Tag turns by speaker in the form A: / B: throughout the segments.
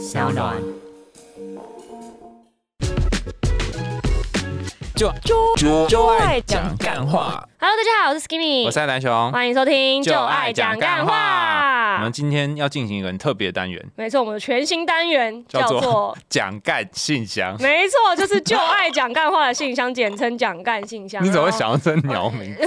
A: 小暖。
B: 就就就爱讲干话。
C: Hello，大家好，我是 Skinny，
B: 我是爱蓝熊，
C: 欢迎收听《就爱讲干话
B: 我们》。今天要进行一个很特别的单元，
C: 没错，我们的全新单元
B: 叫做
C: 叫做，
B: 讲干信箱。
C: 没错，就是就爱讲干话的信箱，简称讲干信箱。
B: 你怎么会？想到这鸟名？
C: 因为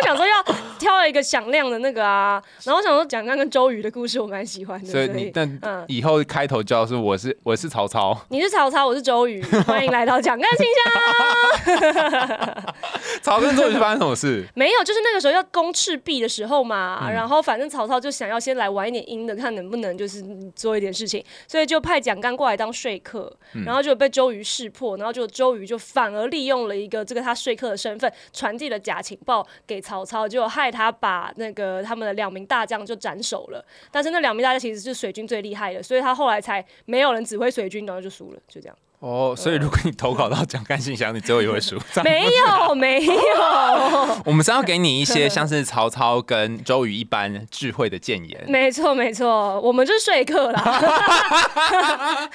C: 我想说要挑一个响亮的那个啊，然后我想说蒋干跟周瑜的故事我蛮喜欢的，
B: 所以你但
C: 嗯
B: 以后开头叫是我是我是曹操，
C: 你是曹操，我是周瑜，欢迎来到蒋干信箱。
B: 曹跟周瑜发生什么事？
C: 没有，就是那个时候要攻赤壁的时候嘛，
B: 嗯
C: 然后反正曹操就想要先来玩一点阴的，看能不能就是做一点事情，所以就派蒋干过来当说客，
B: 嗯
C: 然后就被周瑜识破，然后就周瑜就反而利用了一个这个他说客的身份，传递了假情报给曹操，就害他把那个他们的两名大将就斩首了。但是那两名大将其实是水军最厉害的，所以他后来才没有人指挥水军，然后就输了，就这样。
B: 哦，所以如果你投稿到蒋干信箱，你最后也会输。
C: 没有，没有。
B: 我们是要给你一些像是曹操跟周瑜一般智慧的谏言。
C: 没错，没错，我们就是说客啦。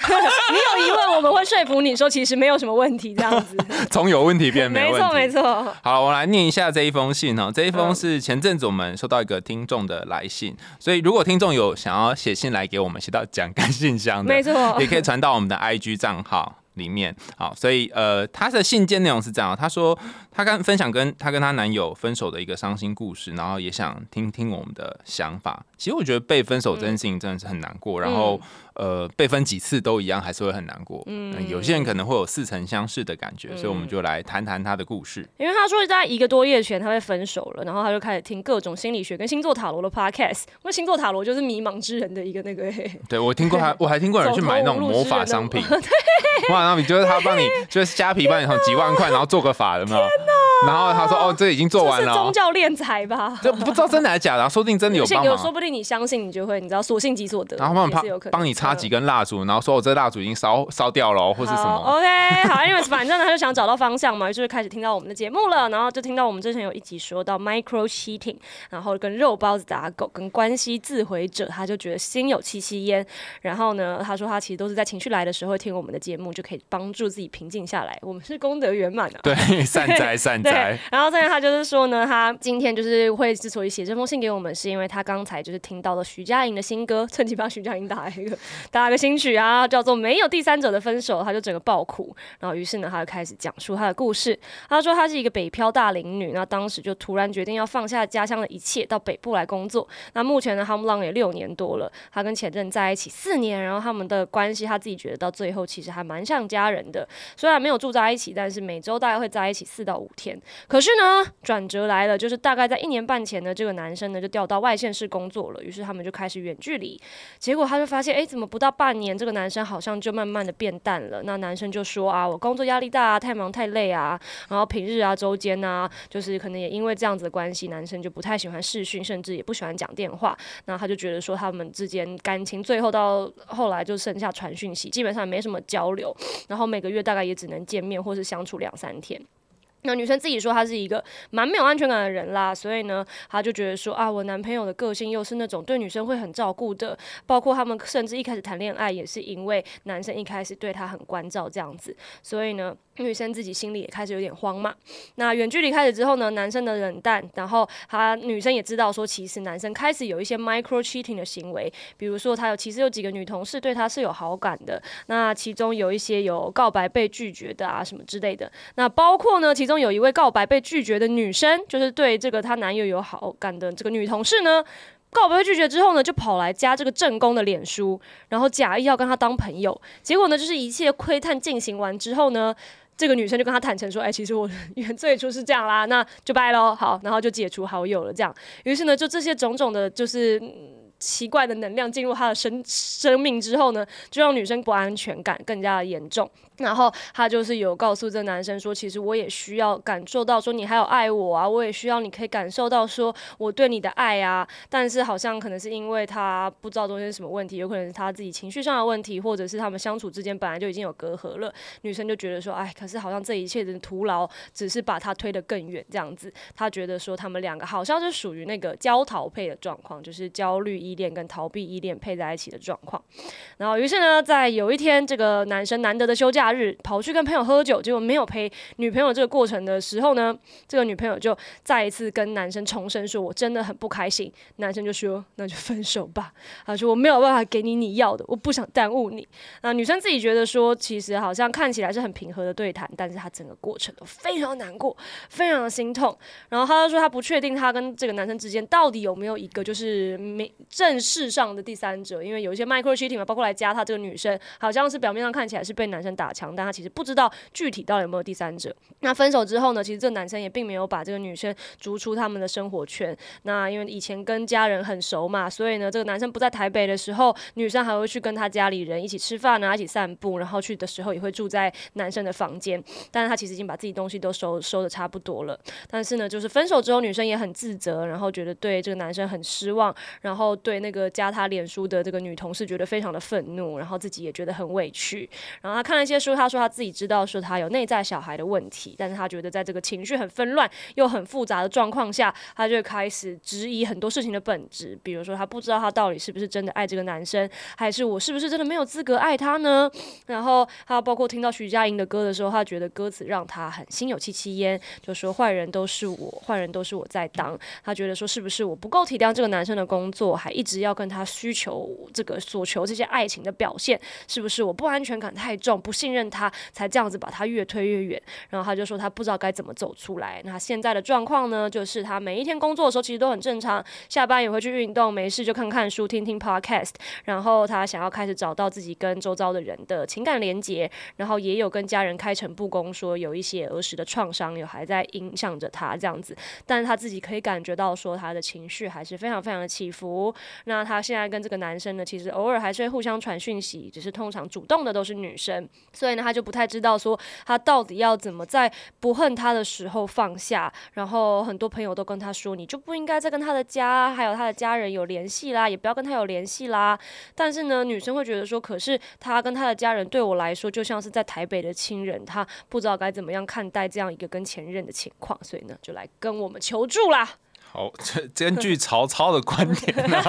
C: 你有疑问，我们会说服你说其实没有什么问题，这样子。
B: 从有问题变没问题。
C: 没错，没错。
B: 好了，我来念一下这一封信哦。这一封是前阵子我们收到一个听众的来信，所以如果听众有想要写信来给我们，写到蒋干信箱的，
C: 没错
B: 也可以传到我们的 IG 账号。里面好，所以呃，他的信件内容是这样，他说他跟分享跟他跟他男友分手的一个伤心故事，然后也想听听我们的想法。其实我觉得被分手这件事情真的是很难过，然后呃，被分几次都一样，还是会很难过。嗯，有些人可能会有似曾相识的感觉，所以我们就来谈谈他的故事。
C: 因为他说在一个多月前他会分手了，然后他就开始听各种心理学跟星座塔罗的 podcast。因为星座塔罗就是迷茫之人的一个那个，
B: 对我听过他，我还听过有人去买那种魔法商品，魔法商品就是他帮你，就是虾皮帮你从几万块，然后做个法，有没有？然后他说哦，这已经做完了哦，
C: 宗教敛财吧？
B: 这不知道真的还是假的啊，说不定真的有帮
C: 有说。不定你相信你就会，你知道所幸即所得，
B: 然后帮你帮帮你插几。根蜡烛，然后说我这蜡烛已经烧烧掉了哦，或是什
C: 好
B: 么。
C: OK，好，因为反正呢，他就想找到方向嘛，就是开始听到我们的节目了，然后就听到我们之前有一集说到 micro cheating，然后跟肉包子打狗，跟关系自毁者，他就觉得心有戚戚焉。然后呢，他说他其实都是在情绪来的时候会听我们的节目，就可以帮助自己平静下来。我们是功德圆满啊。
B: 对，善 哉善哉。，
C: 然后再来他就是说呢，他今天就是会之所以写这封信给我们，是因为他刚才就是听到了徐佳莹的新歌，趁机帮徐佳莹打一个打个新曲啊，叫做《没有第三者的分手》，他就整个爆哭，然后于是呢，他就开始讲述他的故事。他说他是一个北漂大龄女，那当时就突然决定要放下家乡的一切，到北部来工作。那目前呢，他们浪也六年多了，他跟前任在一起四年，然后他们的关系他自己觉得到最后其实还蛮像家人的，虽然没有住在一起，但是每周大概会在一起四到五天。可是呢，转折来了，就是大概在一年半前呢，这个男生呢就调到外县市工作了，于是他们就开始远距离。结果他就发现，哎，怎么不到半年，这个男生好像就慢慢的变淡了。那男生就说啊，我工作压力大啊，太忙太累啊，然后平日啊、周间啊，就是可能也因为这样子的关系，男生就不太喜欢视讯，甚至也不喜欢讲电话。那他就觉得说，他们之间感情最后到后来就剩下传讯息，基本上没什么交流，然后每个月大概也只能见面或是相处两三天。那女生自己说她是一个蛮没有安全感的人啦，所以呢，她就觉得说啊，我男朋友的个性又是那种对女生会很照顾的，包括他们甚至一开始谈恋爱也是因为男生一开始对她很关照这样子，所以呢，女生自己心里也开始有点慌嘛。那远距离开始之后呢，男生的冷淡，然后她女生也知道说，其实男生开始有一些 micro cheating 的行为，比如说他有其实有几个女同事对他是有好感的，那其中有一些有告白被拒绝的啊什么之类的，那包括呢，其中有一位告白被拒绝的女生，就是对这个她男友有好感的这个女同事呢。告白被拒绝之后呢，就跑来加这个正宫的脸书，然后假意要跟他当朋友。结果呢，就是一切窥探进行完之后呢，这个女生就跟他坦诚说：“哎、其实我原最初是这样啦，那就拜喽。”好，然后就解除好友了。这样，于是呢，就这些种种的，就是。奇怪的能量进入他的生生命之后呢，就让女生不安全感更加的严重。然后他就是有告诉这男生说，其实我也需要感受到说你还有爱我啊，我也需要你可以感受到说我对你的爱啊。但是好像可能是因为他不知道中间什么问题，有可能是他自己情绪上的问题，或者是他们相处之间本来就已经有隔阂了。女生就觉得说，哎，可是好像这一切的徒劳，只是把他推得更远这样子。她觉得说他们两个好像是属于那个焦桃配的状况，就是焦虑依恋跟逃避依恋配在一起的状况。然后于是呢，在有一天这个男生难得的休假日，跑去跟朋友喝酒，结果没有陪女朋友这个过程的时候呢，这个女朋友就再一次跟男生重申说：“我真的很不开心。”男生就说：“那就分手吧。”他说：“我没有办法给你你要的，我不想耽误你。”那女生自己觉得说，其实好像看起来是很平和的对谈，但是她整个过程都非常难过，非常的心痛。然后她就说，她不确定她跟这个男生之间到底有没有一个就是没正式上的第三者，因为有一些 micro cheating 嘛，包括来加他这个女生，好像是表面上看起来是被男生打枪，但他其实不知道具体到底有没有第三者。那分手之后呢，其实这个男生也并没有把这个女生逐出他们的生活圈。那因为以前跟家人很熟嘛，所以呢，这个男生不在台北的时候，女生还会去跟他家里人一起吃饭啊，一起散步，然后去的时候也会住在男生的房间。但是他其实已经把自己东西都收收的差不多了。但是呢，就是分手之后，女生也很自责，然后觉得对这个男生很失望，然后对那个加他脸书的这个女同事觉得非常的愤怒，然后自己也觉得很委屈。然后他看了一些书，他说他自己知道说他有内在小孩的问题，但是他觉得在这个情绪很纷乱又很复杂的状况下，他就开始质疑很多事情的本质，比如说他不知道他到底是不是真的爱这个男生，还是我是不是真的没有资格爱他呢？然后他包括听到徐佳莹的歌的时候，他觉得歌词让他很心有戚戚焉，就说坏人都是我，坏人都是我在当。他觉得说是不是我不够体谅这个男生的工作，还一直要跟他需求这个所求这些爱情的表现，是不是我不安全感太重，不信任他，才这样子把他越推越远？然后他就说他不知道该怎么走出来。那现在的状况呢，就是他每一天工作的时候其实都很正常，下班也会去运动，没事就看看书、听听 podcast。然后他想要开始找到自己跟周遭的人的情感连接，然后也有跟家人开诚布公，说有一些儿时的创伤有还在影响着他这样子，但是他自己可以感觉到说他的情绪还是非常非常的起伏。那他现在跟这个男生呢，其实偶尔还是会互相传讯息，只是通常主动的都是女生，所以呢，他就不太知道说他到底要怎么在不恨他的时候放下。然后很多朋友都跟他说，你就不应该再跟他的家还有他的家人有联系啦，也不要跟他有联系啦。但是呢，女生会觉得说，可是他跟他的家人对我来说，就像是在台北的亲人，他不知道该怎么样看待这样一个跟前任的情况，所以呢，就来跟我们求助啦。
B: 好，这根据曹操的观点呢，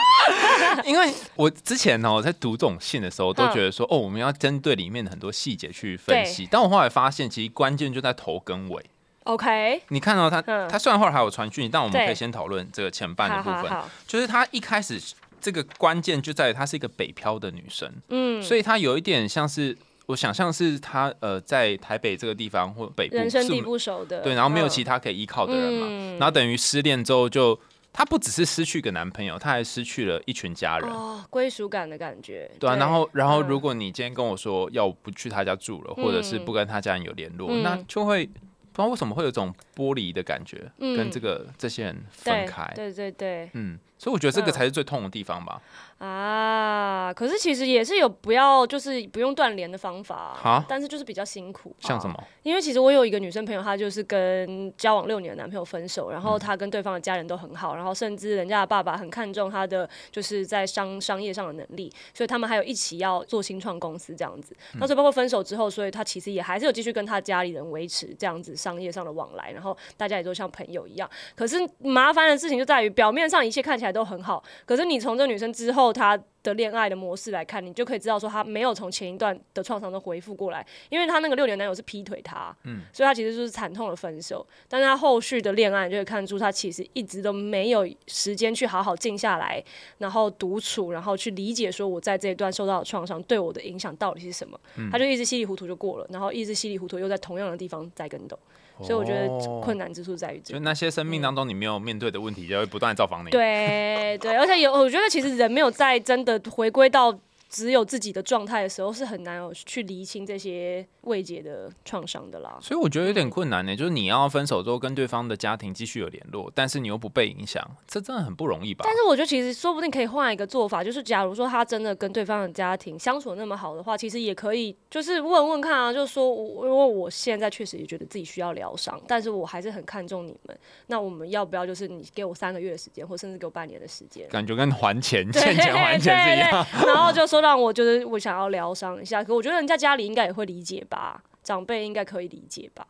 B: 因为我之前呢，我在读这种信的时候，都觉得说，哦，我们要针对里面的很多细节去分析。但我后来发现，其实关键就在头跟尾。
C: OK，
B: 你看到他，
C: 嗯。
B: 他虽然后来还有传讯，但我们可以先讨论这个前半的部分。就是他一开始这个关键就在于她是一个北漂的女生，
C: 嗯，
B: 所以她有一点像是我想象是他呃在台北这个地方或北部是
C: 人生地不熟的，
B: 对，然后没有
C: 嗯
B: 其他可以依靠的人嘛，
C: 嗯
B: 然后等于失恋之后就她不只是失去一个男朋友，她还失去了一群家人。
C: 哦，归属感的感觉，
B: 对啊，然后然后
C: 嗯
B: 如果你今天跟我说要不去他家住了，或者是不跟他家人有联络，
C: 嗯
B: 那就会不知道为什么会有一种剥离的感觉，
C: 嗯
B: 跟这个这些人分
C: 对
B: 开。
C: 对对对
B: 嗯，所以我觉得这个
C: 嗯
B: 才是最痛的地方吧。
C: 啊，可是其实也是有不要就是不用断联的方法
B: 好，
C: 但是就是比较辛苦，
B: 像什么？
C: 因为其实我有一个女生朋友，她就是跟交往六年的男朋友分手，然后她跟对方的家人都很好，然后甚至人家的爸爸很看重她的就是在商商业上的能力，所以他们还有一起要做新创公司这样子。那所以包括分手之后，所以她其实也还是有继续跟她家里人维持这样子商业上的往来，然后大家也都像朋友一样。可是麻烦的事情就在于表面上一切看起来都很好，可是你从这女生之后她的恋爱的模式来看，你就可以知道说他没有从前一段的创伤都恢复过来，因为他那个六年男友是劈腿他，嗯，所以他其实就是惨痛的分手。但是他后续的恋爱你就会看出，他其实一直都没有时间去好好静下来，然后独处，然后去理解说我在这一段受到的创伤对我的影响到底是什么。他就一直稀里糊涂就过了，然后一直稀里糊涂又在同样的地方栽跟斗。所以我觉得
B: 哦
C: 困难之处在于这
B: 就那些生命当中你没有面对的问题，就会不断地造访你。
C: 对对，而且有，我觉得其实人没有在真的回归到只有自己的状态的时候，是很难有去厘清这些未解的创伤的啦。
B: 所以我觉得有
C: 嗯
B: 点困难呢，就是你要分手之后跟对方的家庭继续有联络，但是你又不被影响，这真的很不容易吧？
C: 但是我觉得其实说不定可以换一个做法，就是假如说他真的跟对方的家庭相处那么好的话，其实也可以就是问问看啊，就是说我因为我现在确实也觉得自己需要疗伤，但是我还是很看重你们，那我们要不要就是你给我三个月的时间，或甚至给我半年的时间？
B: 感觉跟还钱、欠钱还钱是一样。
C: 然后就说让我觉得我想要疗伤一下，可我觉得人家家里应该也会理解吧，长辈应该可以理解吧。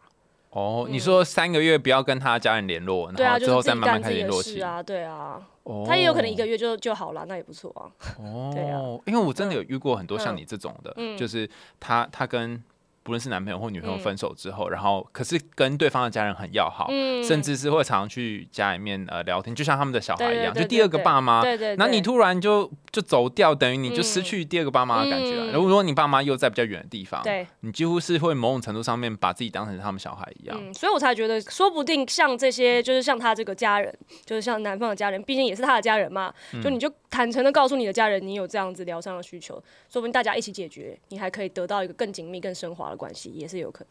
B: 哦，你说三个月不要跟他家人联络，
C: 对啊，
B: 然后之后再慢慢开始联络起。
C: 啊，对啊，
B: 哦
C: 他也有可能一个月就就好了，那也不错啊。
B: 哦，
C: 对啊
B: 因为我真的有遇过很多像
C: 嗯
B: 你这种的，
C: 嗯
B: 就是他他跟不论是男朋友或女朋友
C: 嗯
B: 分手之后，然后可是跟对方的家人很要好，
C: 嗯
B: 甚至是会常常去家里面呃聊天，就像他们的小孩一样，就第二个爸妈。
C: 对对，对
B: 那你突然就就走掉，等于你就失
C: 嗯
B: 去第二个爸妈的感觉了。
C: 嗯
B: 如果说你爸妈又在比较远的地方，
C: 对，
B: 你几乎是会某种程度上面把自己当成他们小孩一样。
C: 嗯，所以我才觉得，说不定像这些，就是像他这个家人，就是像男方的家人，毕竟也是他的家人嘛，
B: 嗯
C: 就你就坦诚的告诉你的家人，你有这样子疗伤的需求，说不定大家一起解决，你还可以得到一个更紧密、更升华的关系，也是有可能。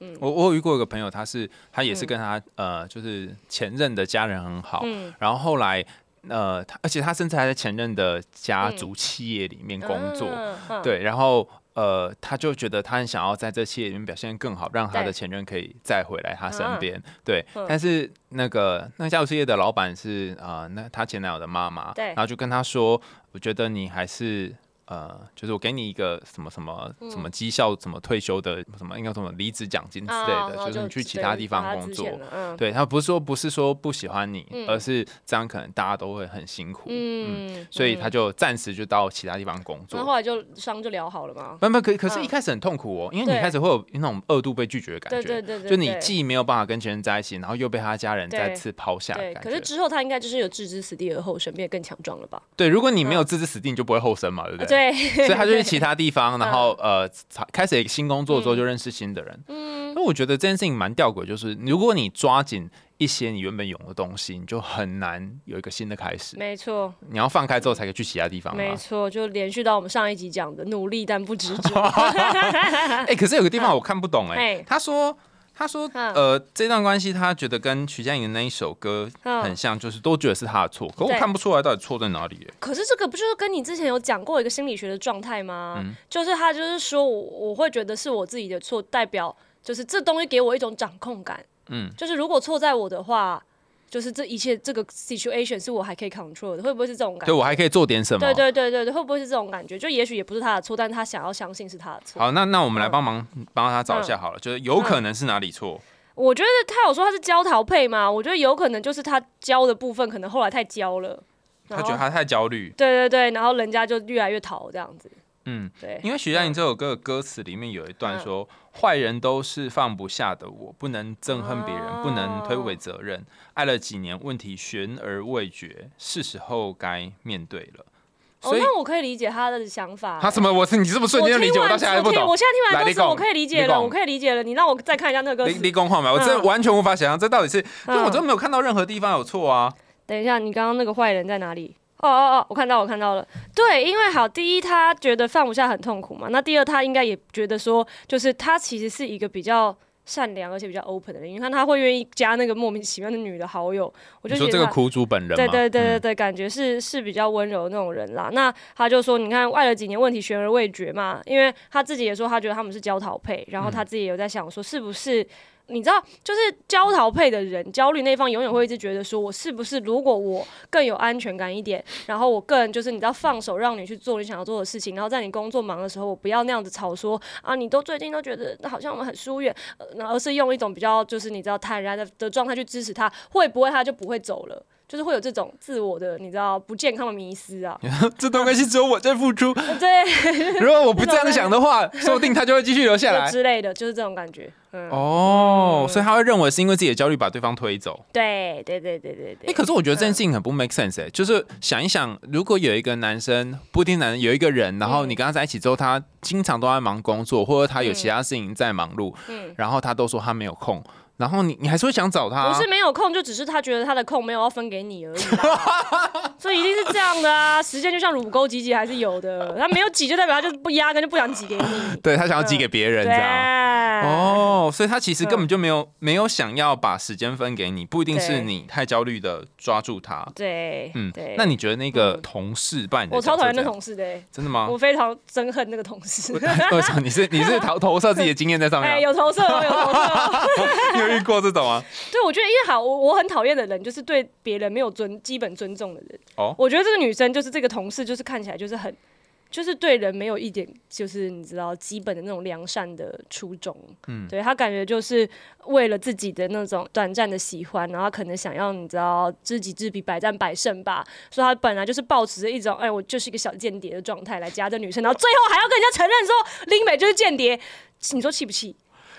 B: 嗯，我我有遇过一个朋友，他是他也是
C: 嗯。
B: 跟他、呃，就是前任的家人很好，
C: 嗯，
B: 然后后来呃，他而且他甚至还在前任的家族企业里面工作，
C: 嗯，嗯，
B: 对，然后呃，他就觉得他很想要在这企业里面表现更好，让他的前任可以再回来他身边，对，
C: 嗯
B: 但是那个那个家族事业的老板是呃，那他前男友的妈妈，
C: 对
B: 然后就跟他说，我觉得你还是。呃，就是我给你一个什么什么什么绩效、什么退休的什么应该什么离职奖金之类
C: 啊
B: 的，就是你去其他地方工作。对他不是说不是说不喜欢你，
C: 嗯
B: 而是这样可能大家都会很辛苦，
C: 嗯，
B: 所以他就暂时就到其他地方工作
C: 然后。后来就伤就疗好了吗。
B: 不不，可可是，
C: 嗯
B: 一开始很痛苦哦，因为你开始会有那种二度被拒绝的感觉，
C: 对对对，
B: 就你既没有办法跟前任在一起，然后又被他家人再次抛下
C: 对，可是之后他应该就是有置之死地而后生，变得更强壮了吧？
B: 对，如果你没有
C: 嗯
B: 置之死地，你就不会后生嘛，对不对？
C: 对，
B: 所以他就去其他地方，然后
C: 嗯
B: 呃，才开始新工作之后就认识新的人。
C: 嗯，
B: 那我觉得这件事情蛮吊诡，就是如果你抓紧一些你原本有的东西，你就很难有一个新的开始。
C: 没错，
B: 你要放开之后才可以去其他地方嘛。
C: 没错，就连续到我们上一集讲的努力但不执着。
B: 哎、可是有个地方 我看不懂哎、
C: 嘿
B: 他说。他说：“
C: 嗯
B: 呃，这段关系他觉得跟徐佳莹的那一首歌很
C: 嗯，
B: 像，就是都觉得是他的错，可我看不出来到底错在哪里、欸。
C: 可是这个不就是跟你之前有讲过一个心理学的状态吗？
B: 嗯
C: 就是他就是说我我会觉得是我自己的错，代表就是这东西给我一种掌控感。
B: 嗯，
C: 就是如果错在我的话，就是这一切这个 situation 是我还可以 control 的，会不会是这种感觉？
B: 对我还可以做点什么？
C: 对对对对对，会不会是这种感觉？就也许也不是他的错，但是他想要相信是他的错。
B: 好，那那我们来
C: 嗯
B: 帮忙帮他找一下好了，就是有可能是哪里错。
C: 我觉得他有说他是焦桃配吗，我觉得有可能就是他焦的部分可能后来太焦了，
B: 他觉得他太焦虑，
C: 对对对，然后人家就越来越逃这样子。
B: 嗯，
C: 对，
B: 因为徐佳莹这首歌的歌词里面有一段说：“坏人都是放不下的我，不能憎恨别人，
C: 哦
B: 不能推诿责任。爱了几年，问题悬而未决，是时候该面对了。”
C: 哦，
B: 所以
C: 那我可以理解他的想法。
B: 他什么？我是你这么瞬间就理解，我
C: 我
B: 到现在还不懂
C: 听。我现在听完歌词，
B: 讲
C: 我可以理解了，
B: 讲
C: 我可以理解了。你让我再看一下那个歌
B: 立
C: 词。
B: 立功话嘛，我真的
C: 嗯
B: 完全无法想象这到底是，因为我
C: 嗯
B: 真的没有看到任何地方有错啊。
C: 等一下，你刚刚那个坏人在哪里？哦哦哦，我看到，我看到了。对，因为好，第一他觉得放不下很痛苦嘛，那第二他应该也觉得说，就是他其实是一个比较善良而且比较 open 的人。你看他会愿意加那个莫名其妙的女的好友，我就觉得他
B: 说这个苦主本人吗？
C: 对对对对
B: 嗯
C: 对，感觉是是比较温柔的那种人啦。那他就说，你看爱了几年，问题悬而未决嘛，因为他自己也说，他觉得他们是焦桃配，然后他自己也有在想说，是不是？你知道，就是焦桃配的人，焦虑那方永远会一直觉得说，我是不是如果我更有安全感一点，然后我个人就是你知道放手让你去做你想要做的事情，然后在你工作忙的时候，我不要那样子吵说啊，你都最近都觉得好像我们很疏远，而是用一种比较就是你知道坦然的的状态去支持他，会不会他就不会走了？就是会有这种自我的你知道不健康的迷失啊，
B: 这段关系只有我在付出。
C: 对，
B: 如果我不这样想的话，说不定他就会继续留下
C: 就
B: 来。
C: 之类的，就是这种感觉。嗯，
B: 哦，所以他会认为是因为自己的焦虑把对方推走。
C: 对对对对对
B: 哎、
C: 对。
B: 可是我觉得这件事情很不 make sense 哎、就是想一想，如果有一个男生，不一定男人有一个人，然后
C: 嗯
B: 你跟他在一起之后，他经常都在忙工作，或者他有其他事情在忙碌，
C: 嗯
B: 然后他都说他没有空，然后你你还是会想找他、
C: 不是没有空，就只是他觉得他的空没有要分给你而已，所以一定是这样的啊。时间就像乳沟挤挤还是有的，他没有挤就代表他就是不压根就不想挤给你。
B: 对他想要挤给别人这
C: 对，
B: 样。哦，所以他其实根本就没有、没有想要把时间分给你，不一定是你太焦虑的抓住他。
C: 对，
B: 嗯
C: 对。，
B: 那你觉得那个
C: 嗯
B: 同事扮演的
C: 我超讨厌那同事的欸，
B: 真的吗？
C: 我非常憎恨那个同事。
B: 为什么你是你是投投射自己的经验在上面、
C: 哎，
B: 啊？
C: 有投射哦，有投射
B: 有遇过这种啊？
C: 对，我觉得因为好，我我很讨厌的人就是对别人没有尊基本尊重的人。
B: 哦
C: 我觉得这个女生就是这个同事，就是看起来就是很就是对人没有一点，就是你知道基本的那种良善的初衷。嗯，对她感觉就是为了自己的那种短暂的喜欢，然后可能想要你知道知己知彼，百战百胜吧。所以她本来就是抱持着一种，哎，我就是一个小间谍的状态来加这女生，然后最后还要跟人家承认说林美就是间谍，你说气不气？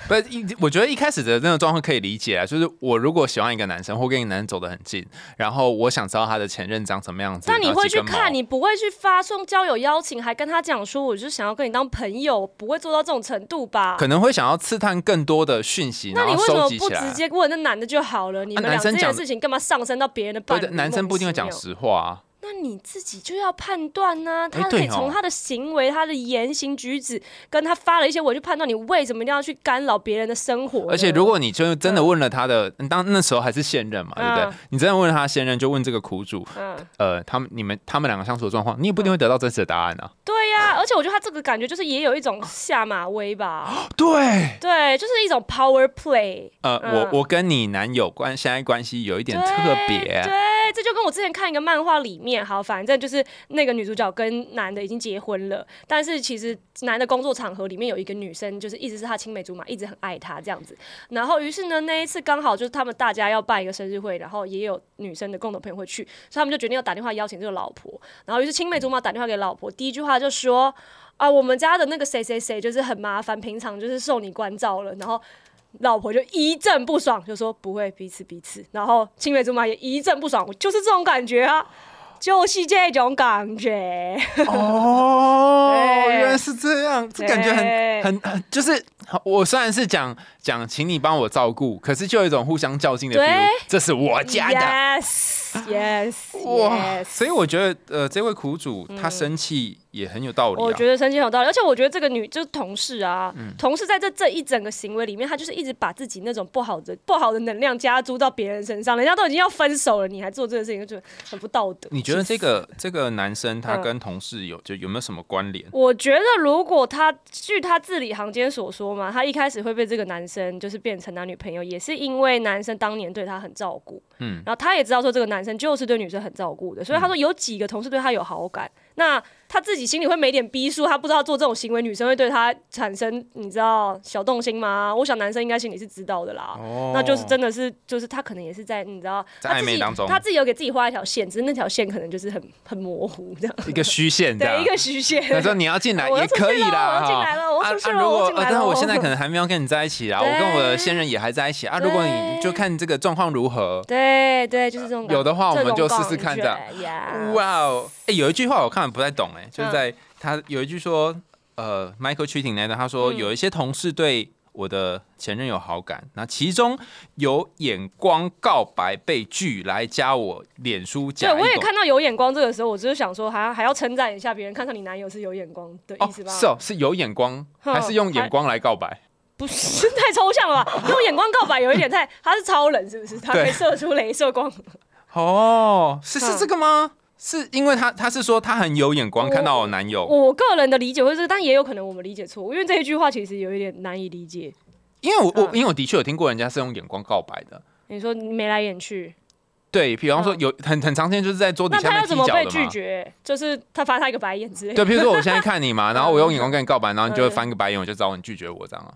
B: 不，一我觉得一开始的那种状况可以理解啊，就是我如果喜欢一个男生，或跟一个男生走得很近，然后我想知道他的前任长什么样子，
C: 那你会去看，你不会去发送交友邀请，还跟他讲说，我就想要跟你当朋友，不会做到这种程度吧？
B: 可能会想要刺探更多的讯息，
C: 那你为什么。不直接问那男的就好了？你们
B: 啊男
C: 俩这件
B: 生讲
C: 事情干嘛上升到别人的
B: 不
C: 伴侣？
B: 男生不一定会讲实话啊。
C: 那你自己就要判断呢、他可以从他的行为、他的言行举止，跟他发了一些文去判断你为什么一定要去干扰别人的生活。
B: 而且如果你就真的问了他的，当那时候还是现任嘛，对不对？
C: 嗯？
B: 你真的问了他现任，就问这个苦主，
C: 嗯，
B: 呃，他们你们他们两个相处的状况，你也不一定会得到真实的答案啊。
C: 对呀、而且我觉得他这个感觉就是也有一种下马威吧，
B: 对，
C: 对，就是一种 power play。
B: 呃，
C: 嗯。
B: 我我跟你男友关现在关系有一点特别，
C: 对，这就跟我之前看一个漫画里面，好，反正就是那个女主角跟男的已经结婚了，但是其实男的工作场合里面有一个女生，就是一直是他青梅竹马，一直很爱他这样子。然后于是呢，那一次刚好就是他们大家要办一个生日会，然后也有女生的共同朋友会去，所以他们就决定要打电话邀请这个老婆。然后于是青梅竹马打电话给老婆，第一句话就说。啊，我们家的那个谁谁谁就是很麻烦，平常就是受你关照了，然后老婆就一阵不爽，就说不会彼此彼此。然后青梅竹马也一阵不爽，我就是这种感觉啊，就是这种感觉。
B: 哦，原来是这样，这感觉很很很，就是我虽然是讲讲，请你帮我照顾，可是就有一种互相较劲的
C: 对
B: feel，这是我家的。
C: Yes, yes,
B: 哇
C: yes。
B: 所以我觉得，呃，这位苦主他生气也很有道理、啊。
C: 我觉得生气很有道理，而且我觉得这个女就是同事啊，
B: 嗯
C: 同事在这这一整个行为里面，她就是一直把自己那种不好的不好的能量加注到别人身上，人家都已经要分手了，你还做这个事情，就很不道德。
B: 你觉得这个这个男生他
C: 嗯
B: 跟同事有就有没有什么关联？
C: 我觉得，如果他据他字里行间所说嘛，他一开始会被这个男生就是变成男女朋友，也是因为男生当年对他很照顾，嗯，然后他也知道说这个男生就是对女生很照顾的，所以他说有几个同事对他有好感，那他自己心里会没点逼数，他不知道做这种行为，女生会对他产生你知道小动心吗？我想男生应该心里是知道的啦，
B: 哦
C: 那就是真的是就是他可能也是在你知道
B: 在
C: 他自己
B: 暧昧当中
C: 他自己有给自己画一条线，只是那条线可能就是很 很模糊这样，
B: 一个虚线
C: 对一。个虚线。
B: 他说你要进来 也可以啦，
C: 我进
B: 哈
C: 来了我出去了
B: 啊如果
C: 我进来了
B: 呃但是我现在可能 还没有跟你在一起啦，我跟我的现任也还在一起啊。如果你就看这个状况如何。
C: 对对，就是这种感觉。
B: 有的话我们就试试看这样
C: 感觉呀。
B: 哇哦，哎，有一句话我看了不太懂，哎，就是
C: 嗯
B: 在他有一句说，呃，Michael Cheating 那段，他说
C: 嗯
B: 有一些同事对我的前任有好感，那其中有眼光告白被拒来加我脸书
C: 对，
B: 加对
C: 我也看到有眼光这个时候，我只是想说，还还要称赞一下别人，看上你男友是有眼光的
B: 哦
C: 意思吧？
B: 是哦，是有眼光还是用眼光来告白？
C: 不是太抽象了吧？用眼光告白有一点太，他是超人是不是？他可以射出镭射光。
B: 哦，是是
C: 嗯
B: 这个吗？是因为他他是说他很有眼光，看到我男友，
C: 我个人的理解会是，但也有可能我们理解错误，因为这一句话其实有一点难以理解。
B: 因为我我
C: 嗯
B: 因为我的确有听过人家是用眼光告白的。
C: 你说你眉来眼去，
B: 对，比方说
C: 嗯
B: 有很很常见，就是在桌底下面踢
C: 要怎么被。拒绝？就是他翻他一个白眼之类的。
B: 对，比如说我现在看你嘛，然后我用眼光跟你告白，然后你就会
C: 嗯
B: 翻个白眼，我就知道你拒绝我这样啊。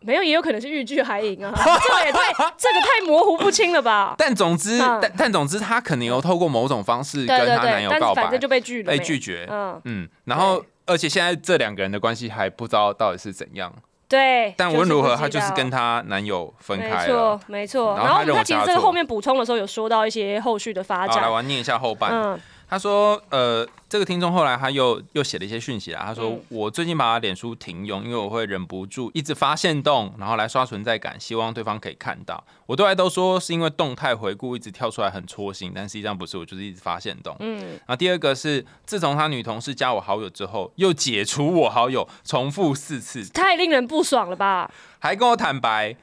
C: 没有，也有可能是欲拒还迎啊，这个也太 这个太模糊不清了吧？
B: 但总之，
C: 嗯
B: 但但总之，她可能有透过某种方式
C: 对对
B: 跟她男
C: 对，
B: 友告白
C: 反正，就被拒了，
B: 被拒。绝。
C: 嗯，
B: 嗯，然后而且现在这两个人的关系还不知道到底是怎样。
C: 对。
B: 但无论如何，她就是跟她男友分
C: 没
B: 开了
C: 错。没错。
B: 然后他认为
C: 然后他其实后面补充的时候有说到一些后续的发
B: 展，来
C: 展。
B: 我念一下后半。
C: 嗯，
B: 他说，呃，这个听众后来他又又写了一些讯息啦。他说，
C: 嗯
B: 我最近把脸书停用，因为我会忍不住一直发现动，然后来刷存在感，希望对方可以看到。我对外都说是因为动态回顾一直跳出来很戳心，但实际上不是，我就是一直发现动。嗯，然后第二个是，自从他女同事加我好友之后，又解除我好友，重复四次，
C: 太令人不爽了吧？
B: 还跟我坦白，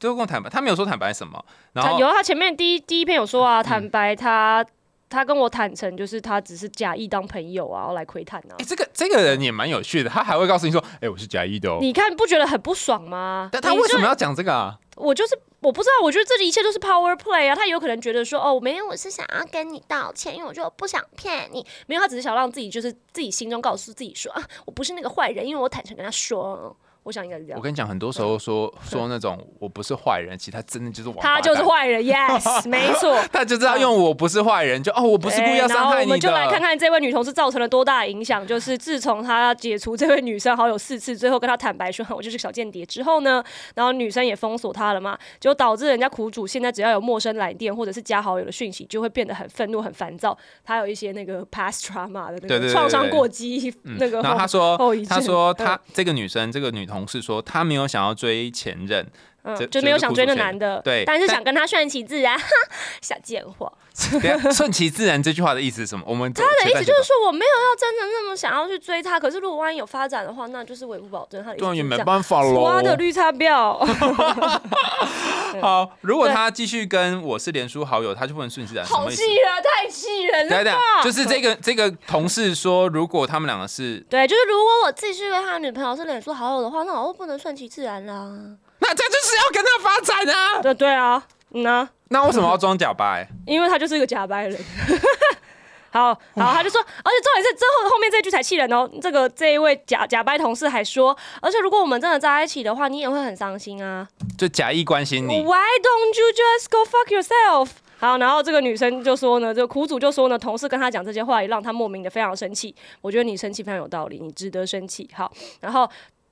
B: 最后跟我坦白，他没有说坦白什么，然后
C: 有他前面第一第一篇有说啊，
B: 嗯
C: 坦白他他跟我坦诚，就是他只是假意当朋友啊，然后来窥探啊
B: 哎、。这个这个人也蛮有趣的，他还会告诉你说，哎、我是假意的哦。
C: 你看不觉得很不爽吗？
B: 但他为什么要讲这个啊？
C: 我就是我不知道，我觉得这一切都是 power play 啊。他有可能觉得说，哦，没有，我是想要跟你道歉，因为我就不想骗你。没有，他只是想让自己就是自己心中告诉自己说，啊，我不是那个坏人，因为我坦诚跟他说。我想应该是这样。
B: 我跟你讲，很多时候说 说那种我不是坏人，其实他真的就是
C: 他就是坏人。Yes，没错。
B: 他就知道用我不是坏人，就哦，我不是故意要伤害你的。
C: 我们就来看看这位女同事造成了多大的影响。就是自从他解除这位女生好友四次，最后跟他坦白说我就是小间谍之后呢，然后女生也封锁他了嘛，就导致人家苦主现在只要有陌生来电或者是加好友的讯息，就会变得很愤怒、很烦躁。他有一些那个 past trauma 的那个创伤过激那个。
B: 然后他说，他说他这个女生这个女同同事说他。没有想要追前任，
C: 嗯，就没有想追那男的，
B: 对，
C: 但是想跟他顺其自然，小贱货。
B: 顺其自然这句话的意思是什么？我们
C: 他的意思就是说，我没有要真的那么想要去追他，可是如果万一有发展的话，那就是维护保证。他的意思
B: 也没办法喽。
C: 花的绿茶婊。
B: 好，如果他继续跟我是连书好友，他就不能顺其自然。
C: 好气人，太气人了。
B: 就是这个这个同事说，如果他们两个是，
C: 对，就是如果我继续跟他女朋友是脸书好友的话，那我就不能顺其自然啦。
B: 那这就是要跟他发展啊。
C: 对对啊，嗯啊。
B: 那为什么要装假掰？
C: 因为他就是一个假掰人。好好，他就说，而且重点是最后后面这句才气人哦。这个这一位假假掰同事还说，而且如果我们真的在一起的话，你也会很伤心啊。
B: 就假意关心你。
C: Why don't you just go fuck yourself？好，然后这个女生就说呢，这个苦主就说呢，同事跟他讲这些话，也让他莫名的非常生气。我觉得你生气非常有道理，你值得生气。好，然后。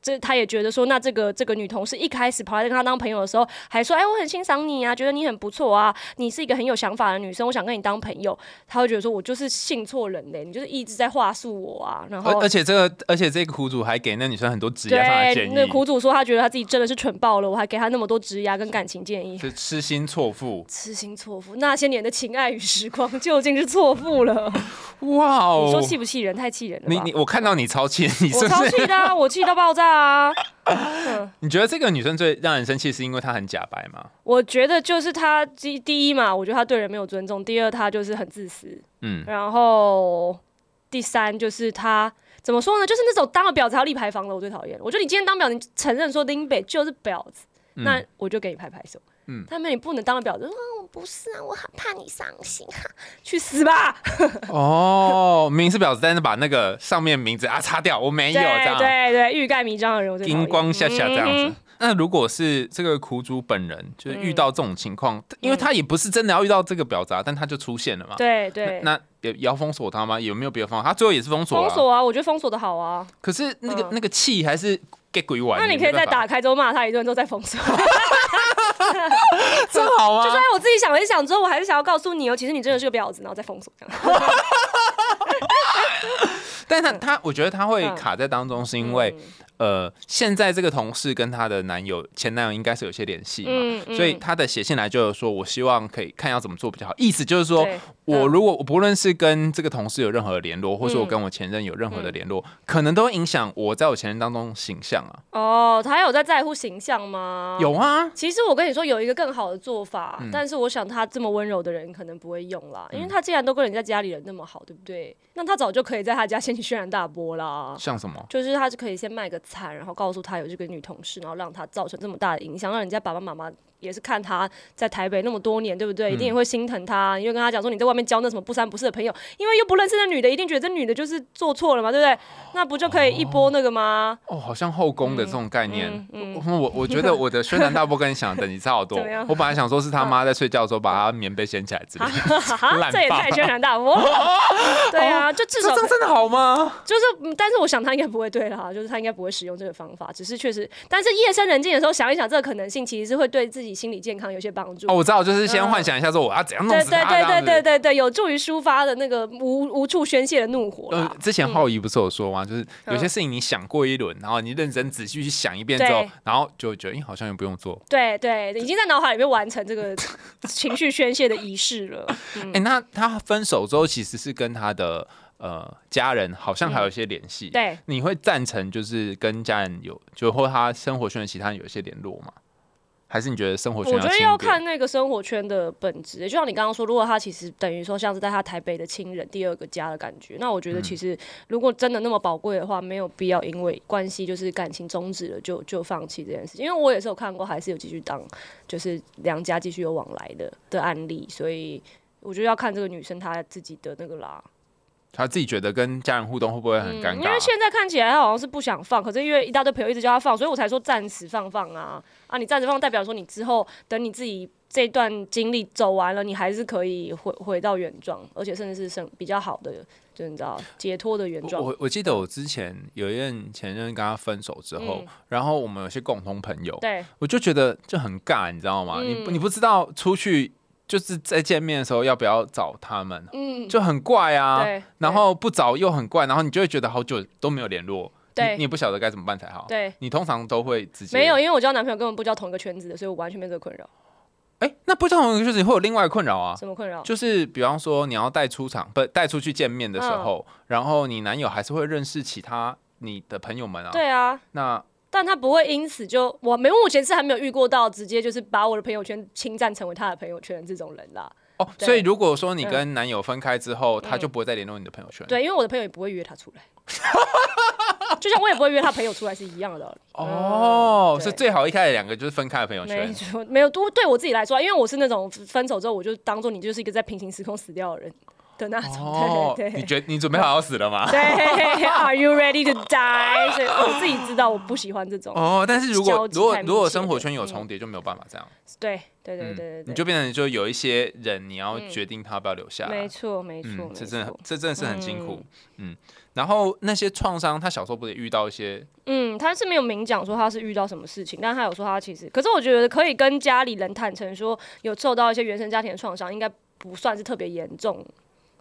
C: 这他也觉得说，那这个这个女同事一开始跑来跟他当朋友的时候，还说，哎，我很欣赏你啊，觉得你很不错啊，你是一个很有想法的女生，我想跟你当朋友。他会觉得说，我就是信错人嘞，你就是一直在话术我啊。然后，
B: 而且这个，而且这个苦主还给那女生很多职业上的建议。
C: 那苦主说，他觉得他自己真的是蠢爆了，我还给他那么多职业跟感情建议，
B: 是痴心错付。
C: 痴心错付，那些年的情爱与时光究竟是错付了？哇哦！你说气不气人？太气人了。
B: 你你我看到你超气，你
C: 我超气的，我气到爆炸啊！
B: 你觉得这个女生最让人生气，是因为她很假白吗？
C: 我觉得就是她第第一嘛，我觉得她对人没有尊重；第二，她就是很自私。嗯，然后第三就是她怎么说呢？就是那种当了婊子要立牌坊的，我最讨厌。我觉得你今天当婊子，你承认说林北就是婊子，那我就给你拍拍手。嗯，他们你不能当了婊子，啊，我不是啊，我很怕你伤心哈，去死吧！
B: 哦，明明是婊子，但是把那个上面名字啊擦掉，我没有这样，
C: 对对，欲盖弥彰的人，我
B: 金光下下这样子。那如果是这个苦主本人，就是遇到这种情况，因为他也不是真的要遇到这个婊子，但他就出现了嘛。
C: 对对。
B: 那也要封锁他吗？有没有别的方法？他最后也是封锁。
C: 封锁啊，我觉得封锁的好啊。
B: 可是那个那个气还是给鬼玩。
C: 那你可以再打开之后骂他一顿，之后再封锁。
B: 真好啊！
C: 就是我自己想了一想之后，我还是想要告诉你哦，其实你真的是个婊子，然后再封锁这样。
B: 但他他，我觉得他会卡在当中，是因为。呃，现在这个同事跟她的男友前男友应该是有些联系嘛，所以她的写信来就是说，我希望可以看要怎么做比较好。意思就是说，我如果我不论是跟这个同事有任何的联络，或者我跟我前任有任何的联络，可能都影响我在我前任当中形象啊。
C: 哦，他有在在乎形象吗？
B: 有啊。
C: 其实我跟你说有一个更好的做法，但是我想他这么温柔的人可能不会用啦，因为他既然都跟人家家里人那么好，对不对？那他早就可以在他家掀起轩然大波啦。
B: 像什么？
C: 就是他是可以先卖个。惨，然后告诉他有这个女同事，然后让他造成这么大的影响，让人家爸爸妈妈。也是看他在台北那么多年，对不对？一定也会心疼他，因为跟他讲说你在外面交那什么不三不四的朋友，因为又不认识那女的，一定觉得这女的就是做错了嘛，对不对？那不就可以一波那个吗？
B: 哦，好像后宫的这种概念。我我觉得我的宣传大波跟你想的等级差好多。我本来想说是他妈在睡觉的时候把他棉被掀起来之类的，
C: 这也太宣传大波。对啊，就至少
B: 这真的好吗？
C: 就是，但是我想他应该不会对啦，就是他应该不会使用这个方法，只是确实，但是夜深人静的时候想一想这个可能性，其实是会对自己心理健康有些。帮助
B: 哦，我知道，就是先幻想一下，说我要怎样弄死他，
C: 对对对对对对，有助于抒发的那个无无处宣泄的怒火。
B: 呃，之前浩怡不是有说吗？就是有些事情你想过一轮，然后你认真仔细去想一遍之后，然后就觉得，哎，好像也不用做。
C: 对对，已经在脑海里面完成这个情绪宣泄的仪式了。
B: 哎，那他分手之后，其实是跟他的呃家人好像还有一些联系。
C: 对，
B: 你会赞成就是跟家人有，就或他生活圈的其他人有一些联络吗？还是你觉得生活圈
C: 我觉得要看那个生活圈的本质，就像你刚刚说，如果他其实等于说像是在他台北的亲人第二个家的感觉，那我觉得其实如果真的那么宝贵的话，没有必要因为关系就是感情终止了就就放弃这件事情。因为我也是有看过，还是有继续当就是两家继续有往来的的案例，所以我觉得要看这个女生她自己的那个啦。
B: 他自己觉得跟家人互动会不会很尴
C: 嗯因
B: 尬？
C: 为现在看起来他好像是不想放，可是因为一大堆朋友一直叫他放，所以我才说暂时放放啊啊！你暂时放，代表说你之后等你自己这段经历走完了，你还是可以回回到原状，而且甚至是生比较好的，就你知道解脱的原状。
B: 我我记得我之前有一任前任跟他分手之后，
C: 嗯
B: 然后我们有些共同朋友，
C: 对，
B: 我就觉得就很尬，你知道吗？你你不知道出去就是在见面的时候要不要找他们，
C: 嗯，
B: 就很怪啊。
C: 对，
B: 然后不找又很怪，然后你就会觉得好久都没有联络，
C: 对
B: 你你也不晓得该怎么办才好。
C: 对。
B: 你通常都会直接
C: 没有，因为我交男朋友根本不交同一个圈子的，所以我完全没有这个困扰。
B: 哎、那不交同一个圈子你会有另外的困扰啊。
C: 什么困扰？
B: 就是比方说你要带出场，不带出去见面的时
C: 嗯
B: 候，然后你男友还是会认识其他你的朋友们啊。
C: 对啊，
B: 那
C: 但他不会因此就我没目前是还没有遇过到直接就是把我的朋友圈侵占成为他的朋友圈的这种人啦。
B: 哦，所以如果说你
C: 嗯
B: 跟男友分开之后，他就不会再联络你的朋友圈。
C: 对，因为我的朋友也不会约他出来，就像我也不会约他朋友出来是一样的道理。
B: 哦，
C: 嗯
B: 所以最好一开始两个就是分开的朋友
C: 没
B: 圈。
C: 错，没有多对我自己来说，因为我是那种分手之后我就当做你就是一个在平行时空死掉的人的那种。
B: 哦，
C: 对对
B: 你觉你准备好要死了吗？
C: 对，Are you ready to die？所以我自己知道我不喜欢这种。
B: 哦，但是如果如果如果生活圈有重叠，就没有办法这样。
C: 对对对对
B: 嗯
C: 对对，
B: 你就变成就有一些人，你要
C: 嗯
B: 决定他要不要留下来
C: 没。错没错
B: 嗯，这真的
C: 错。
B: 这真的是很辛苦。嗯，然后那些创伤，他小时候不是遇到一些
C: 嗯，他是没有明讲说他是遇到什么事情，但他有说他其实，可是我觉得可以跟家里人坦诚说有受到一些原生家庭的创伤，应该不算是特别严重，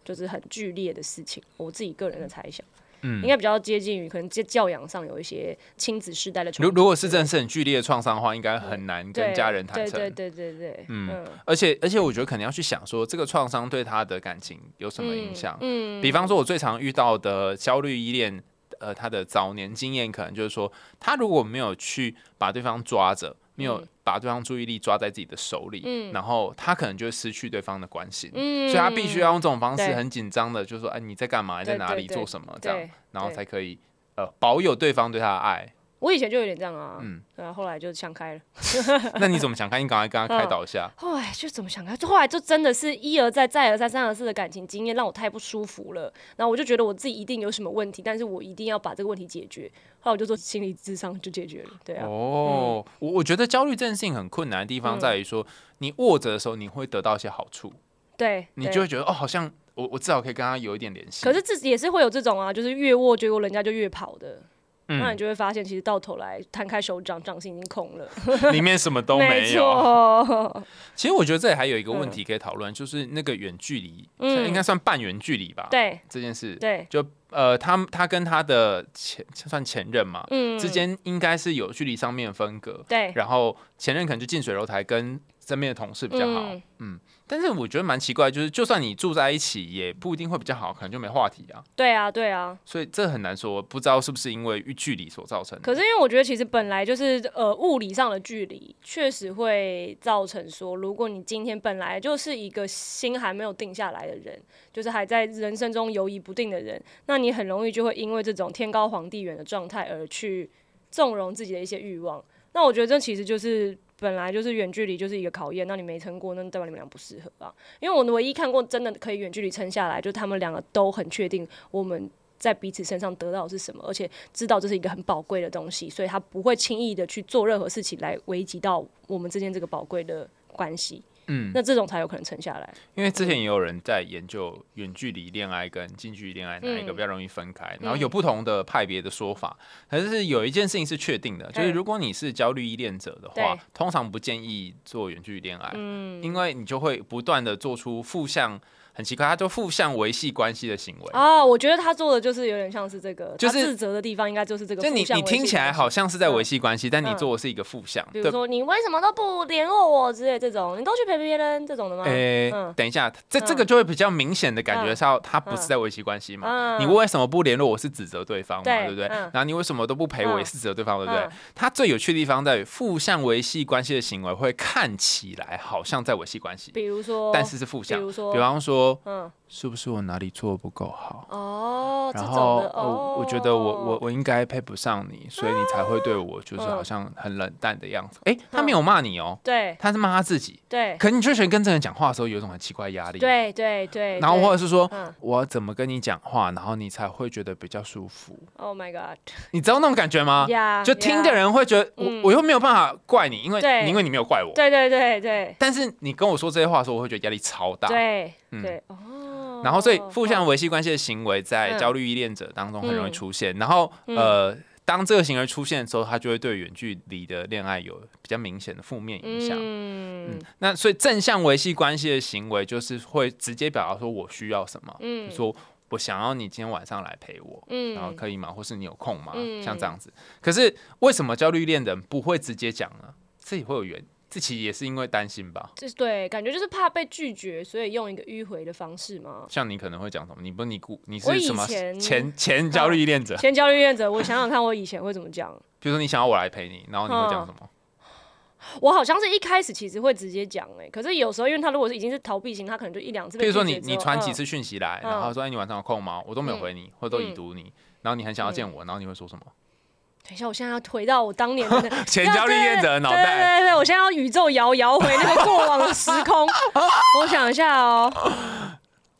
C: 就是很剧烈的事情。我自己个人的猜想，
B: 嗯
C: 应该比较接近于可能教教养上有一些亲子世代的冲
B: 如
C: 突。
B: 如果是真的是很剧烈的创伤的话，应该很难跟家人坦诚。
C: 对对对对对，
B: 嗯
C: 嗯，
B: 而且而且，我觉得可能要去想说，这个创伤对他的感情有什么影响。
C: 嗯，
B: 比方说，我最常遇到的焦虑依恋，呃，他的早年经验可能就是说，他如果没有去把对方抓着，没有
C: 嗯
B: 把对方注意力抓在自己的手里，
C: 嗯
B: 然后他可能就会失去对方的关心。
C: 嗯
B: 所以他必须要用这种方式很紧张的，就说：“哎，你在干嘛？你在哪里？做什么？”这样，然后才可以呃保有对方对他的爱。
C: 我以前就有点这样啊，
B: 嗯
C: 然后后来就想开了。
B: 那你怎么想开？你赶快跟他开导一下。
C: 后来就怎么想开，就后来就真的是一而再、再而三、三而四的感情经验让我太不舒服了。然后我就觉得我自己一定有什么问题，但是我一定要把这个问题解决。后来我就做心理智商就解决了。对啊，
B: 哦，我我觉得焦虑这件事情很困难的地方
C: 嗯
B: 在于说，你握着的时候你会得到一些好处，
C: 对，对
B: 你就会觉得哦，好像我我至少可以跟他有一点联系。
C: 可是自己也是会有这种啊，就是越握结果人家就越跑的。那你
B: 嗯，
C: 就会发现，其实到头来摊开手掌，掌心已经空了。
B: 里面什么都没
C: 没
B: 有。
C: 错，
B: 其实我觉得这里还有一个问题可以讨论，就是那个远距离，
C: 嗯
B: 应该算半远距离吧？
C: 对
B: 这件事，
C: 对，
B: 就呃，他他跟他的前算前任嘛，
C: 嗯，
B: 之间应该是有距离上面的分隔，
C: 对
B: 然后前任可能就近水楼台跟身边的同事比较好，
C: 嗯
B: 嗯，但是我觉得蛮奇怪，就是就算你住在一起，也不一定会比较好，可能就没话题啊，
C: 对啊，对啊。
B: 所以这很难说，不知道是不是因为距离所造成的。
C: 可是因为我觉得其实本来就是呃物理上的距离，确实会造成说，如果你今天本来就是一个心还没有定下来的人，就是还在人生中游移不定的人，那你很容易就会因为这种天高皇帝远的状态而去纵容自己的一些欲望。那我觉得这其实就是本来就是远距离就是一个考验，那你没撑过，那代表你们俩不适合啊。因为我唯一看过真的可以远距离撑下来，就他们两个都很确定我们在彼此身上得到的是什么，而且知道这是一个很宝贵的东西，所以他不会轻易的去做任何事情来危及到我们之间这个宝贵的关系。
B: 嗯，
C: 那这种才有可能撑下来。
B: 因为之前也有人在研究远距离恋爱跟近距离恋爱哪一个
C: 嗯
B: 比较容易分开，然后有不同的派别的说法。可是有一件事情是确定的，就是
C: 嗯
B: 如果你是焦虑依恋者的话，通常不建议做远距离恋爱，
C: 嗯，
B: 因为你就会不断的做出负向很奇怪，他就负向维系关系的行为。
C: 哦，我觉得他做的就是有点像是这个，
B: 就是
C: 他自责的地方应该就是这个
B: 就你你听起来好像是在维系关系，但你
C: 嗯
B: 做的是一个负向，
C: 比如
B: 对。
C: 说你为什么都不联络我之类这种，你都去陪别人这种的吗？
B: 诶、
C: 嗯
B: 等一下，这
C: 嗯
B: 这个就会比较明显的感觉
C: 嗯
B: 到他不是在维系关系嘛？
C: 嗯
B: 你为什么不联络我是指责对方嘛，
C: 对
B: 对不对？
C: 嗯
B: 然后你为什么都不陪我
C: 嗯
B: 也是指责对方，对不对
C: 嗯？
B: 他最有趣的地方在于负向维系关系的行为会看起来好像在维系关系，
C: 比如说，
B: 但是是负向。
C: 比如说，
B: 比方说，
C: 嗯，
B: 是不是我哪里做的不够好？
C: 哦，
B: 然后我觉得我我我应该配不上你，所以你才会对我就是好像很冷淡的样子。诶，他没有骂你哦，
C: 对
B: 他是骂他自己。
C: 对
B: 可你就觉得跟这个人讲话的时候有一种很奇怪的压力。。
C: 对对对，
B: 然后或者是说
C: 嗯，
B: 我怎么跟你讲话，然后你才会觉得比较舒服
C: ？，Oh my God，
B: 你知道那种感觉吗？
C: 呀，
B: 就听的，人会觉得
C: 嗯
B: 我我又没有办法怪你，因为因为你没有怪我。
C: 对对对对
B: 但是你跟我说这些话的时候，我会觉得压力超大。
C: 对
B: 嗯
C: 对，哦，
B: 然后，所以负向维系关系的行为在
C: 嗯
B: 焦虑依恋者当中很容易
C: 嗯
B: 出现。然后，
C: 嗯
B: 呃，当这个行为出现的时候，他就会对远距离的恋爱有比较明显的负面影响。
C: 嗯
B: 嗯，那所以正向维系关系的行为，就是会直接表达说我需要什么，比
C: 嗯
B: 说我想要你今天晚上来陪我，
C: 嗯
B: 然后可以吗？或是你有空吗？
C: 嗯
B: 像这样子。可是为什么焦虑恋人不会直接讲呢？这也会有原，这其实也是因为担心吧。
C: 就是对，感觉就是怕被拒绝，所以用一个迂回的方式嘛。
B: 像你可能会讲什么？你不是你顾你是什么
C: 前
B: 前前焦虑恋者？
C: 前焦虑恋者，我想想看，我以前会怎么讲？
B: 比如说你想要我来陪你，然后你会讲什么？
C: 我好像是一开始其实会直接讲哎、可是有时候因为他如果是已经是逃避型，他可能就一两次
B: 比如说你你传几次讯息来，
C: 嗯
B: 然后说哎你晚上有空吗？我都没有回你，或者都已
C: 嗯
B: 读你，然后你很想要见我，然后你会说什么？
C: 等一下，我现在要回到我当年的那
B: 前焦虑恋者的脑
C: 袋对。对对，我现在要宇宙摇摇回那个过往的时空。我想一下哦，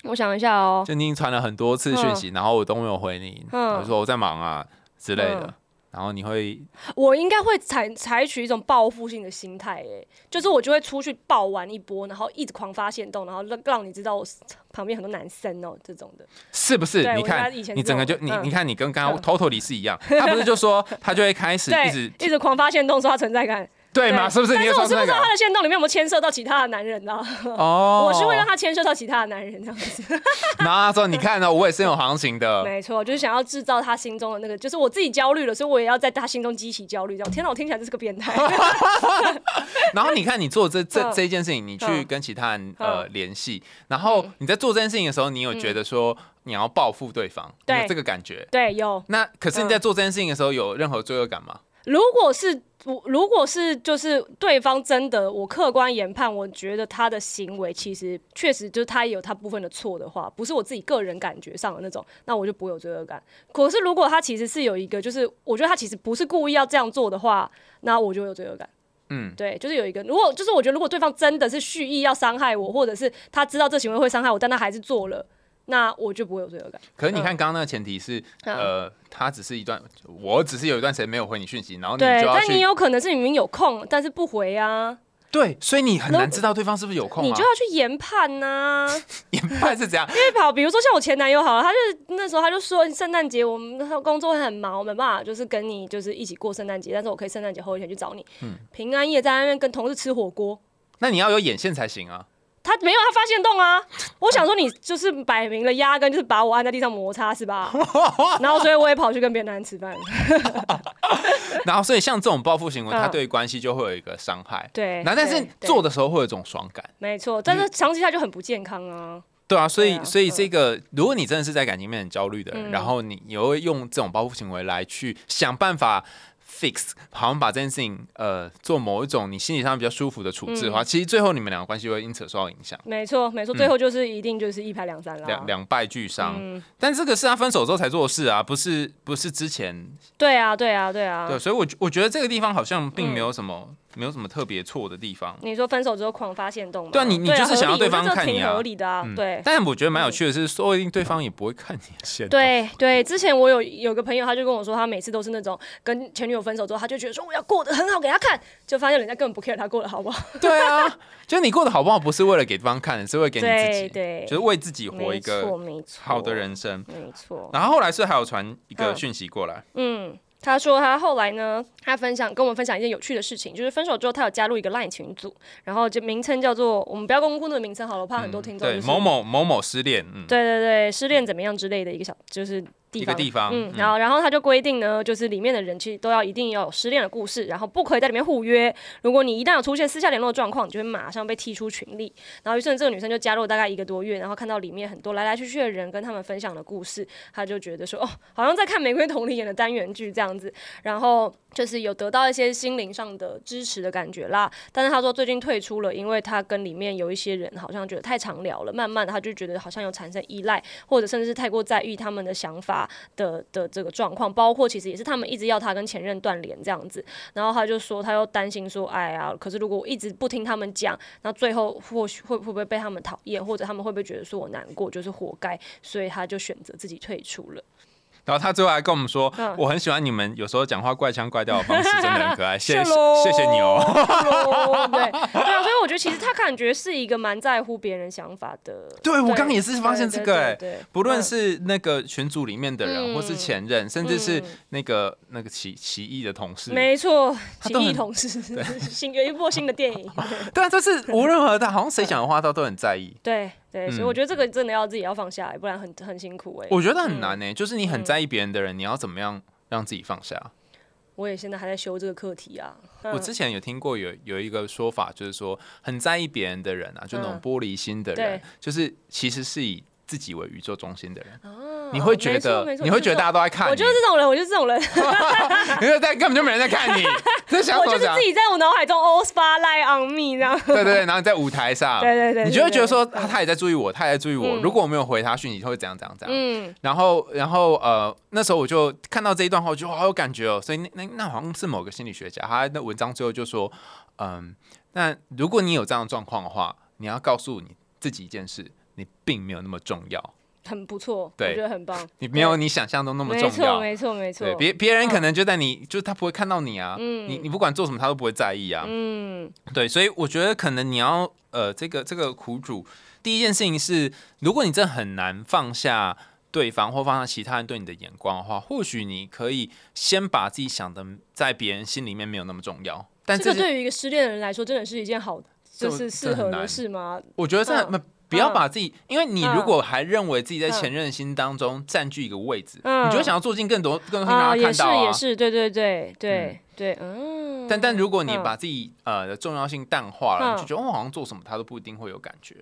C: 我想一下哦，
B: 就你已经传了很多次讯息，然后我都没有回你，
C: 嗯
B: 我就说我在忙啊之类的
C: 嗯，
B: 然后你会
C: 我应该会采采取一种报复性的心态，哎，就是我就会出去爆玩一波，然后一直狂发现动，然后让让你知道我旁边很多男生哦，这种的。
B: 是不是？你看你整个就你
C: 嗯
B: 你看你跟刚刚
C: 嗯
B: totally 是一样，他不是就说他就会开始 一直，
C: 一直狂发现动，说他存在感，
B: 对嘛？是不是？
C: 但是我是不知道他的线动里面有没有牵涉到其他的男人呢？
B: 哦，
C: 我是会让他牵涉到其他的男人这样子。
B: 然后他说你看呢，我也是有行情的，
C: 没错，就是想要制造他心中的那个，就是我自己焦虑了，所以我也要在他心中激起焦虑。这样，天哪，我听起来就是个变态。
B: 然后你看你做这 这
C: 嗯
B: 这一件事情，你去
C: 嗯
B: 跟其他人呃
C: 嗯
B: 联系，然后你在做这件事情的时候，你有觉得说你要报复对方，
C: 对
B: 有这个感觉？
C: 对，有。
B: 那可是你
C: 嗯
B: 在做这件事情的时候，有任何罪恶感吗？
C: 如果是我，如果是就是对方真的，我客观研判，我觉得他的行为其实确实就是他也有他部分的错的话，不是我自己个人感觉上的那种，那我就不会有罪恶感。可是如果他其实是有一个，就是我觉得他其实不是故意要这样做的话，那我就有罪恶感。
B: 嗯，
C: 对，就是有一个，如果就是我觉得，如果对方真的是蓄意要伤害我，或者是他知道这行为会伤害我，但他还是做了，那我就不会有罪恶感。
B: 可是你看刚刚那个前提是，
C: 嗯
B: 呃，他只是一段，我只是有一段时间没有回你讯息，然后你
C: 对，
B: 就要去
C: 但你有可能是你明明有空，但是不回啊，
B: 对，所以你很
C: 如
B: 难知道对方是不是有空啊
C: 你就。要去研判呐、
B: 研判是怎样，
C: 因为跑，比如说像我前男友好了，他就那时候他就说圣诞节我们工作会很忙，我没办法就是跟你就是一起过圣诞节，但是我可以圣诞节后一天去找你。
B: 嗯
C: 平安夜在那边跟同事吃火锅，
B: 那你要有眼线才行啊。
C: 他没有他发现动啊。我想说你就是摆明了压根就是把我按在地上摩擦是吧？然后所以我也跑去跟别的男人吃饭。
B: 然后，所以像这种报复行为，
C: 嗯
B: 它对于关系就会有一个伤害。
C: 对，
B: 那但是做的时候会有一种爽感。
C: 没错，但是长期下来就很不健康啊。
B: 对啊，所以
C: 啊
B: 所以这个，如果你真的是在感情面很焦虑的人，
C: 嗯
B: 然后你你会用这种报复行为来去想办法 fix，好像把这件事情呃做某一种你心理上比较舒服的处置的话，
C: 嗯
B: 其实最后你们两个关系会因此受到影响，
C: 没错，没错，最后就是一定就是一拍两散啦。
B: 嗯两两败俱伤。
C: 嗯，
B: 但这个是他分手之后才做的事啊，不是不是之前
C: 对啊，对啊，对啊。
B: 对，所以我我觉得这个地方好像并
C: 嗯
B: 没有什么、没有什么特别错的地方。
C: 你说分手之后狂发现动吗？
B: 对啊你你就是想要对方看你啊
C: 合理的啊。
B: 嗯
C: 对，
B: 但我觉得蛮有趣的是，说不定对方也不会看你的线。
C: 对对，之前我有有个朋友，他就跟我说，他每次都是那种跟前女友分手之后，他就觉得说我要过得很好给他看，就发现人家根本不 care 他过得好不好。
B: 对啊，就你过得好不好，不是为了给对方看，是为了给你自己，
C: 对对，
B: 就是为自己活一个
C: 没错
B: 好的，人生。
C: 没错。
B: 然后后来是还有传一个
C: 嗯
B: 讯息过来，
C: 嗯，他说他后来呢，他分享跟我们分享一件有趣的事情，就是分手之后他有加入一个 LINE 群组，然后就名称叫做我们不要公布那个名称好了，我怕很多听众、
B: 对某某某某失恋，嗯，
C: 对对对，失恋怎么样之类的一个小就是。
B: 一个地方，
C: 嗯，然后然后他就规定呢，就是里面的人其实都要一定要有失恋的故事，然后不可以在里面互约。如果你一旦有出现私下联络的状况，你就会马上被踢出群里。然后于是这个女生就加入大概一个多月，然后看到里面很多来来去去的人跟他们分享的故事，她就觉得说，哦，好像在看玫瑰童林演的单元剧这样子。然后就是有得到一些心灵上的支持的感觉啦。但是她说最近退出了，因为她跟里面有一些人好像觉得太常聊了，慢慢的她就觉得好像有产生依赖，或者甚至是太过在意他们的想法的的。这个状况，包括其实也是他们一直要他跟前任断联这样子，然后他就说他又担心说，哎呀，可是如果我一直不听他们讲，那最后或许会会不会被他们讨厌，或者他们会不会觉得说我难过就是活该，所以他就选择自己退出了。
B: 然后他最后还跟我们说，我很喜欢你们有时候讲话怪腔怪调的方式，真的很可爱。谢谢谢谢你哦。
C: 对 对啊，所以我觉得其实他感觉是一个蛮在乎别人想法的。
B: 对我刚刚也是发现这个哎，不论是那个群组里面的人，或是前任，甚至是那个那个奇奇异的同事，
C: 没错，奇异同事，新有一部新的电影。
B: 对啊，就是无论何他好像谁讲的话，他都很在意。
C: 对。对，所以我觉得这个真的要自己要放下来，不然很很辛苦哎。
B: 我觉得很难哎，就是你很在意别人的人，你要怎么样让自己放下？
C: 我也现在还在修这个课题啊。
B: 我之前有听过有有一个说法，就是说很在意别人的人啊，就那种玻璃心的人，就是其实是以自己为宇宙中心的人。你会觉得，你会觉得大家都在看你。
C: 我就是这种人，我就是这种人。
B: 因为在根本就没人在看你，
C: 我就是自己在我脑海中 all spotlight on me 这样。
B: 对对对，然后你在舞台上，
C: 对对对，
B: 你就会觉得说，他他也在注意我，他也在注意我。如果我没有回他讯息，他会怎样怎样怎样。嗯。然后然后呃，那时候我就看到这一段话，我就好有感觉哦。所以那那那好像是某个心理学家，他那文章最后就说，嗯，那如果你有这样的状况的话，你要告诉你自己一件事，你并没有那么重要。
C: 很不错，我觉得很棒。
B: 你没有你想象中那么重
C: 要，没错没错没错。
B: 别别人可能就在你，就是他不会看到你啊。嗯，你你不管做什么，他都不会在意啊。嗯，对，所以我觉得可能你要呃，这个这个苦主，第一件事情是，如果你真的很难放下对方或放下其他人对你的眼光的话，或许你可以先把自己想的在别人心里面没有那么重要。但
C: 这个对于一个失恋的人来说，真的是一件好就是适合的事吗？
B: 我觉得这。不要把自己，因为你如果还认为自己在前任心当中占据一个位置，你就会想要做进更多更多让他看到
C: 啊。也是，也是，对对对对对，嗯。
B: 但但如果你把自己呃的重要性淡化了，你就觉得哦，好像做什么他都不一定会有感觉。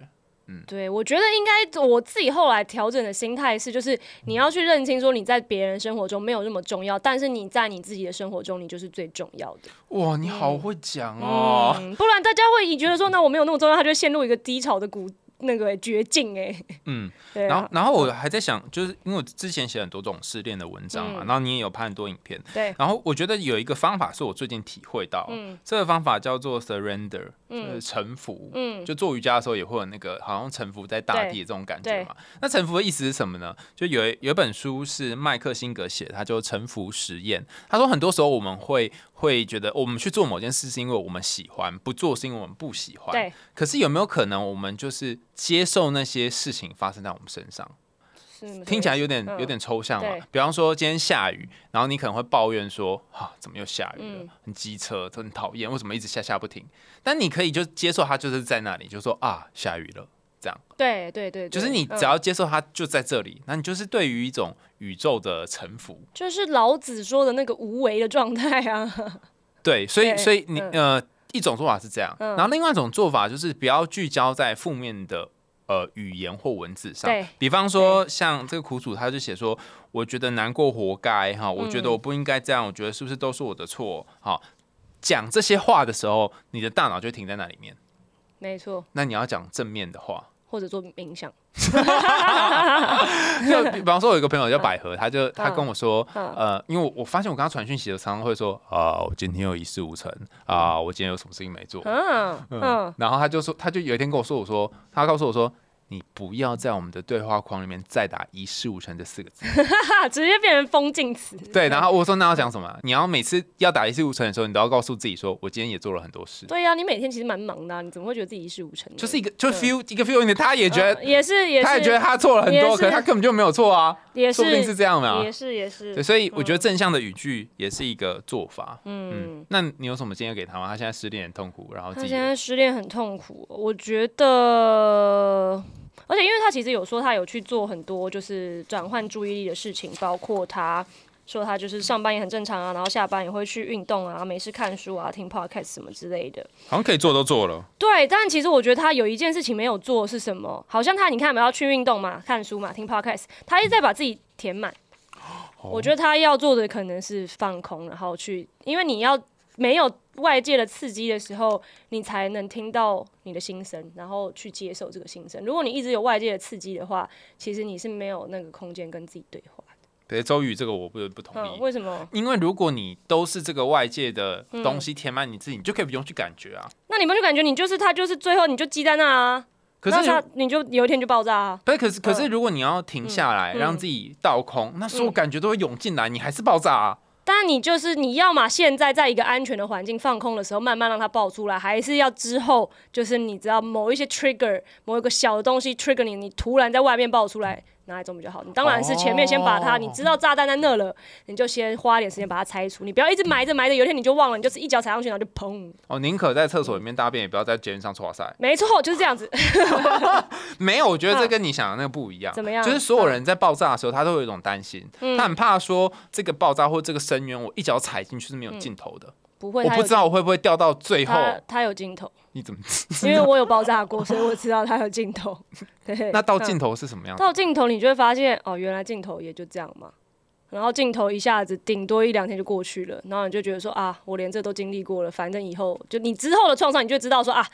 C: 嗯，对，我觉得应该我自己后来调整的心态是，就是你要去认清说你在别人生活中没有那么重要，但是你在你自己的生活中你就是最重要的。
B: 哇，你好会讲哦！
C: 不然大家会觉得说，那我没有那么重要，他就陷入一个低潮的谷。那个绝境哎，嗯，
B: 然后然后我还在想，就是因为我之前写很多这种失恋的文章嘛，然后你也有拍很多影片，
C: 对，
B: 然后我觉得有一个方法是我最近体会到，这个方法叫做 surrender，就是臣服，嗯，就做瑜伽的时候也会有那个好像臣服在大地的这种感觉嘛。那臣服的意思是什么呢？就有有一本书是麦克辛格写的，他就臣服实验。他说很多时候我们会。会觉得我们去做某件事是因为我们喜欢，不做是因为我们不喜欢。
C: 对。
B: 可是有没有可能我们就是接受那些事情发生在我们身上？听起来有点有点抽象嘛。比方说今天下雨，然后你可能会抱怨说：“啊，怎么又下雨了？很机车，很讨厌，为什么一直下下不停？”但你可以就接受它就是在那里，就说：“啊，下雨了。”这样，
C: 对对对，
B: 就是你只要接受它就在这里，那你就是对于一种宇宙的臣服，
C: 就是老子说的那个无为的状态啊。
B: 对，所以所以你呃，一种做法是这样，然后另外一种做法就是不要聚焦在负面的呃语言或文字上。比方说像这个苦主，他就写说，我觉得难过活该哈，我觉得我不应该这样，我觉得是不是都是我的错？好，讲这些话的时候，你的大脑就停在那里面。
C: 没错，
B: 那你要讲正面的话，
C: 或者做冥想。
B: 就比方说，我有一个朋友叫百合，他就他跟我说，呃，因为我我发现我刚刚传讯息的常常会说，啊，我今天有一事无成，啊，我今天有什么事情没做，嗯嗯，然后他就说，他就有一天跟我说，我说，他告诉我说。你不要在我们的对话框里面再打一事无成这四个字。
C: 直接变成封禁词。
B: 对，然后我说那要讲什么？你要每次要打一事无成的时候，你都要告诉自己说，我今天也做了很多事。
C: 对呀、你每天其实蛮忙的啊、你怎么会觉得自己一事无成呢？
B: 就是一个就
C: 对
B: feel 一个 feeling，他也觉得
C: 呃也是也是，
B: 他也觉得他错了很多，
C: 是
B: 可是他根本就没有错啊，
C: 也
B: 说不定是
C: 是
B: 这样的啊
C: 也。是也是
B: 对，，所以我觉得正向的语句也是一个做法。
C: 嗯
B: 嗯，那你有什么建议给他吗？他现在失恋很痛苦，然后
C: 他现在失恋很痛苦，我觉得，而且因为他其实有说他有去做很多就是转换注意力的事情，包括他说他就是上班也很正常啊，然后下班也会去运动啊，没事看书啊，听 podcast 什么之类的。
B: 好像可以做都做了。
C: 对，但其实我觉得他有一件事情没有做是什么？好像他你看有没有要去运动嘛、看书嘛、听 podcast，他一直在把自己填满。我觉得他要做的可能是放空，然后去，因为你要没有外界的刺激的时候，你才能听到你的心声，然后去接受这个心声。如果你一直有外界的刺激的话，其实你是没有那个空间跟自己对话的。
B: 对，周宇这个我不不同
C: 嗯，
B: 意。
C: 为什么？
B: 因为如果你都是这个外界的东西填满你自己，你就可以不用去感觉啊。
C: 那你们就感觉你就是他，就是最后你就积在那啊，
B: 可是
C: 他你就有一天就爆炸啊。
B: 对，可是可是，如果你要停下来，
C: 嗯
B: 让自己倒空，那所有感觉都会涌进来，你还是爆炸啊。
C: 但你就是你要嘛，现在在一个安全的环境放空的时候，慢慢让它爆出来，还是要之后就是你知道某一些 trigger，某一个小的东西 trigger 你，你突然在外面爆出来，哪一种比较好？你当然是前面先把它，
B: 哦
C: 你知道炸弹在那了，你就先花一点时间把它拆除，你不要一直埋着埋着，有一天你就忘了，你就是一脚踩上去，然后就砰。
B: 哦，宁可在厕所里面大便，也不要在捷运上搓塞。
C: 没错，就是这样子。
B: 没有，我觉得这跟你想的那个不一样。
C: 怎么样
B: 就是所有人在爆炸的时候，他都有一种担心，
C: 嗯
B: 他很怕说这个爆炸或这个深渊，我一脚踩进去是没有尽头的。
C: 不会，
B: 我不知道我会不会掉到最后。
C: 它它有镜头，
B: 你怎么知？
C: 因为我有爆炸过，所以我知道他有镜头。对，嗯
B: 那到镜头是什么样子？
C: 到镜头，你就会发现，哦，原来镜头也就这样嘛。然后镜头一下子顶多一两天就过去了，然后你就觉得说啊，我连这都经历过了，反正以后就你之后的创伤，你就知道说啊，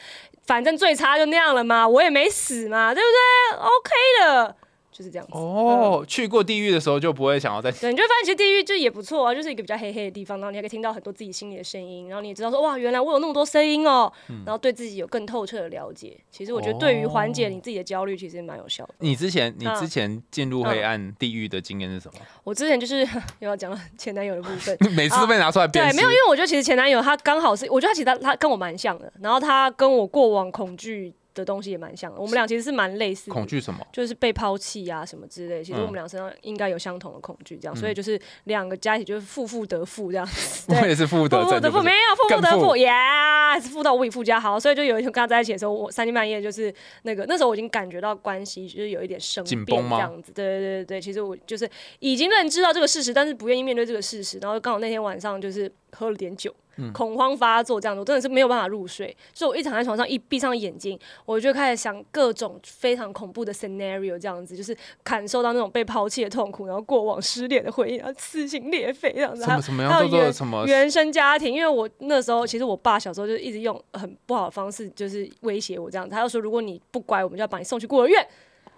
C: 反正最差就那样了嘛，我也没死嘛，对不对？OK 的，就是这样子。
B: 哦，去过地狱的时候就不会想要再
C: 对，你就会发现其实地狱就也不错啊，就是一个比较黑黑的地方，然后你还可以听到很多自己心里的声音，然后你也知道说哇，原来我有那么多声音哦，然后对自己有更透彻的了解。其实我觉得对于缓解你自己的焦虑，其实蛮有效的。
B: 你之前你
C: 嗯
B: 之前进入黑暗地狱的经验是什么？
C: 我之前就是 又要讲到前男友的部分，
B: 每次都被拿出来辨
C: 对，没有，因为我觉得其实前男友他刚好是，我觉得他其实他他跟我蛮像的，然后他跟我过往恐惧的东西也蛮像的，我们俩其实是蛮类似的。
B: 恐惧什么？
C: 就是被抛弃啊什么之类，其实
B: 嗯
C: 我们俩身上应该有相同的恐惧，这样，所以就是两个加一起就是负负得负这样子。
B: 我也是负得，
C: 负负得负，没有负负得负，呀，是负到无以复加。好，所以就有一天跟他在一起的时候，我三更半夜就是那个那时候我已经感觉到关系就是有一点生
B: 紧
C: 变
B: 绷吗
C: 这样子。对对对对，其实我就是已经认知到这个事实，但是不愿意面对这个事实。然后刚好那天晚上就是喝了点酒。
B: 嗯
C: 恐慌发作，这样子我真的是没有办法入睡，所以我一躺在床上，一闭上眼睛，我就开始想各种非常恐怖的 scenario，这样子就是感受到那种被抛弃的痛苦，然后过往失恋的回忆，然后撕心裂肺这样子，
B: 什么什么样叫
C: 还有原
B: 做什么？
C: 原生家庭，因为我那时候其实我爸小时候就一直用很不好的方式，就是威胁我这样子。他就说，如果你不乖，我们就要把你送去孤儿院。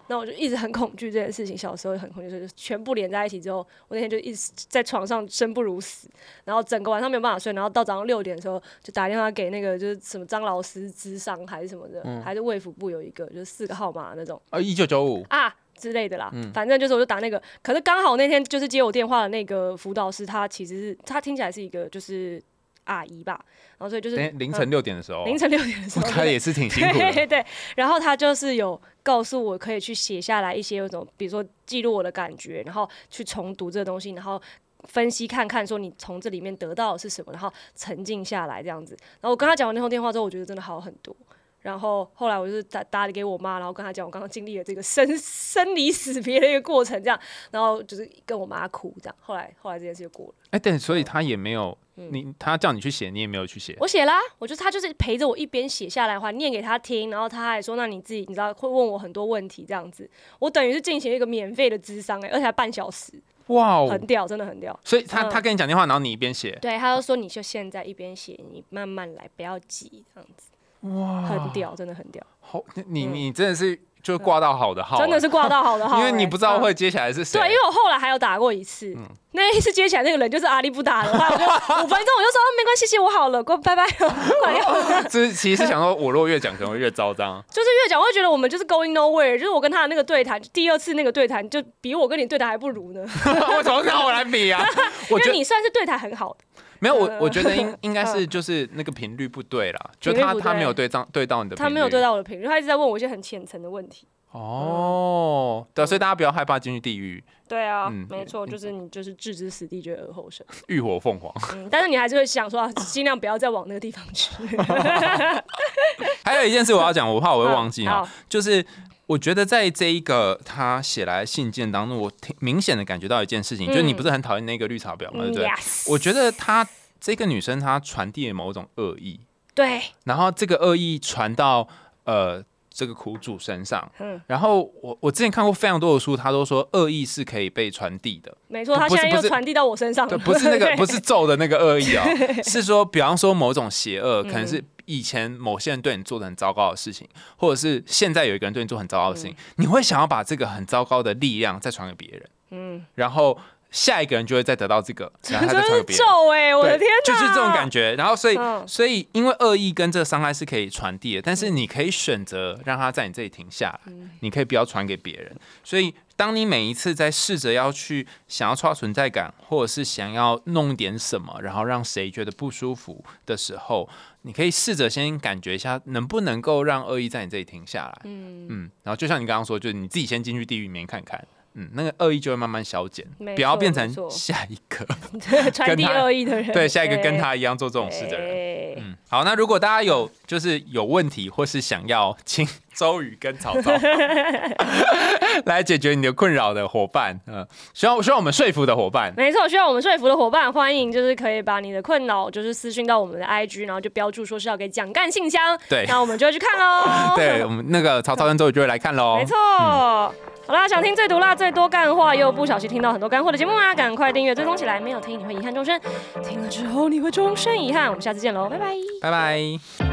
C: 那我就一直很恐惧这件事情，小时候很恐惧，就是全部连在一起之后，我那天就一直在床上生不如死，然后整个晚上没有办法睡，然后到早上六点的时候就打电话给那个就是什么张老师智商还是什么的，还是卫福部有一个就是四个号码那种。
B: 啊，一九九五，
C: 啊之类的啦，反正就是我就打那个，可是刚好那天就是接我电话的那个辅导师，他其实是他听起来是一个就是阿姨吧，然后所以就是
B: 凌晨六点的时候，
C: 凌晨六点的时候，
B: 他也是挺辛苦
C: 对
B: 的。
C: 对对，然后他就是有告诉我可以去写下来一些那种，比如说记录我的感觉，然后去重读这个东西，然后分析看看说你从这里面得到的是什么，然后沉静下来这样子。然后我跟他讲完那通电话之后，我觉得真的好很多。然后后来我就是打打给我妈，然后跟她讲我刚刚经历了这个生生离死别的一个过程，这样，然后就是跟我妈哭这样。后来后来这件事就过了。
B: 哎，对，所以他也没有你，他叫你去写，你也没有去写。
C: 我写啦，我就他就是陪着我一边写下来的话念给他听，然后他还说那你自己你知道会问我很多问题这样子，我等于是进行一个免费的智商哎、而且还半小时，
B: 哇哦！
C: 很屌，真的很屌。
B: 所以他
C: 嗯
B: 他跟你讲电话，然后你一边写，
C: 对，他就说你就现在一边写，你慢慢来，不要急这样子。哇，很屌，真的很屌。
B: 好，你
C: 嗯
B: 你真的是就挂到好的号，
C: 真的是挂到好的号、
B: 因为你
C: 欸
B: 不知道
C: 嗯
B: 会接起来是谁。
C: 对，因为我后来还有打过一次，那一次接起来那个人就是阿力不打的话我就 五分钟我就说、哦、没关系，谢谢我好了，过拜拜，挂掉。
B: 这其实是想说，我如果越讲可能会越糟章。
C: 就是越讲，我会觉得我们就是 going nowhere，就是我跟他的那个对谈，第二次那个对谈就比我跟你对谈还不如呢，
B: 为什么跟我来比啊？我
C: 因为
B: 觉得
C: 你算是对谈很好的，
B: 没有，我
C: 呃
B: 我觉得应 应该是就是那个频率不对啦，就他他没有对到对到你的，
C: 他没有对。到我的频率，他一直在问我一些很浅层的问题。
B: 哦，对啊，所以大家不要害怕进去地狱，
C: 对啊，
B: 嗯
C: 没错，就是你就是置之死地，绝而后生。
B: 浴火凤凰。
C: 嗯，但是你还是会想说，啊尽量不要再往那个地方去。
B: 还有一件事我要讲，我怕我会忘记
C: 啊，
B: 就是我觉得在这一个他写来的信件当中，我挺明显的感觉到一件事情，就是你不是很讨厌那个绿茶婊吗？对不对？
C: 嗯 Yes，
B: 我觉得她这个女生她传递了某种恶意，
C: 对，
B: 然后这个恶意传到呃这个苦主身上。
C: 嗯，
B: 然后我我之前看过非常多的书，他都说恶意是可以被传递的，
C: 没错，他现在又传递到我身上。
B: 不是那个不是咒的那个恶意哦，是说比方说某种邪恶，
C: 嗯
B: 可能是以前某些人对你做的很糟糕的事情，或者是现在有一个人对你做很糟糕的事情，你会想要把这个很糟糕的力量再传给别人，
C: 嗯，
B: 然后下一个人就会再得到这个，然后他再传给别人。
C: 咒哎，我的天哪，
B: 就是这种感觉。然后，所以，
C: 嗯。
B: 所以，因为恶意跟这个伤害是可以传递的，但是你可以选择让他在你这里停下来，
C: 嗯。
B: 你可以不要传给别人。所以，当你每一次在试着要去想要创造存在感，或者是想要弄点什么，然后让谁觉得不舒服的时候，你可以试着先感觉一下，能不能够让恶意在你这里停下来。
C: 嗯，
B: 嗯，然后就像你刚刚说，就是你自己先进去地狱里面看看。嗯，那个恶意就会慢慢消减，不要变成下一个
C: 传递
B: 跟他
C: 恶意的人，
B: 对下一个跟
C: 哎
B: 他一样做这种事的人。
C: 人。
B: 嗯，好，那如果大家有就是有问题，或是想要请周瑜跟曹操 来解决你的困扰的伙伴，嗯、需要需要我们说服的伙伴，
C: 没错，需要我们说服的伙伴，欢迎就是可以把你的困扰就是私讯到我们的 IG，然后就标注说是要给蒋干信箱，
B: 对
C: 那我们就会去看喽。
B: 对我们那个曹操跟周瑜就会来看喽。
C: 没错。好啦，想听最毒辣、最多干话，又不小心听到很多干货的节目吗？赶快订阅追踪起来，没有听你会遗憾终身，听了之后你会终身遗憾。我们下次见喽，拜拜。
B: 拜拜。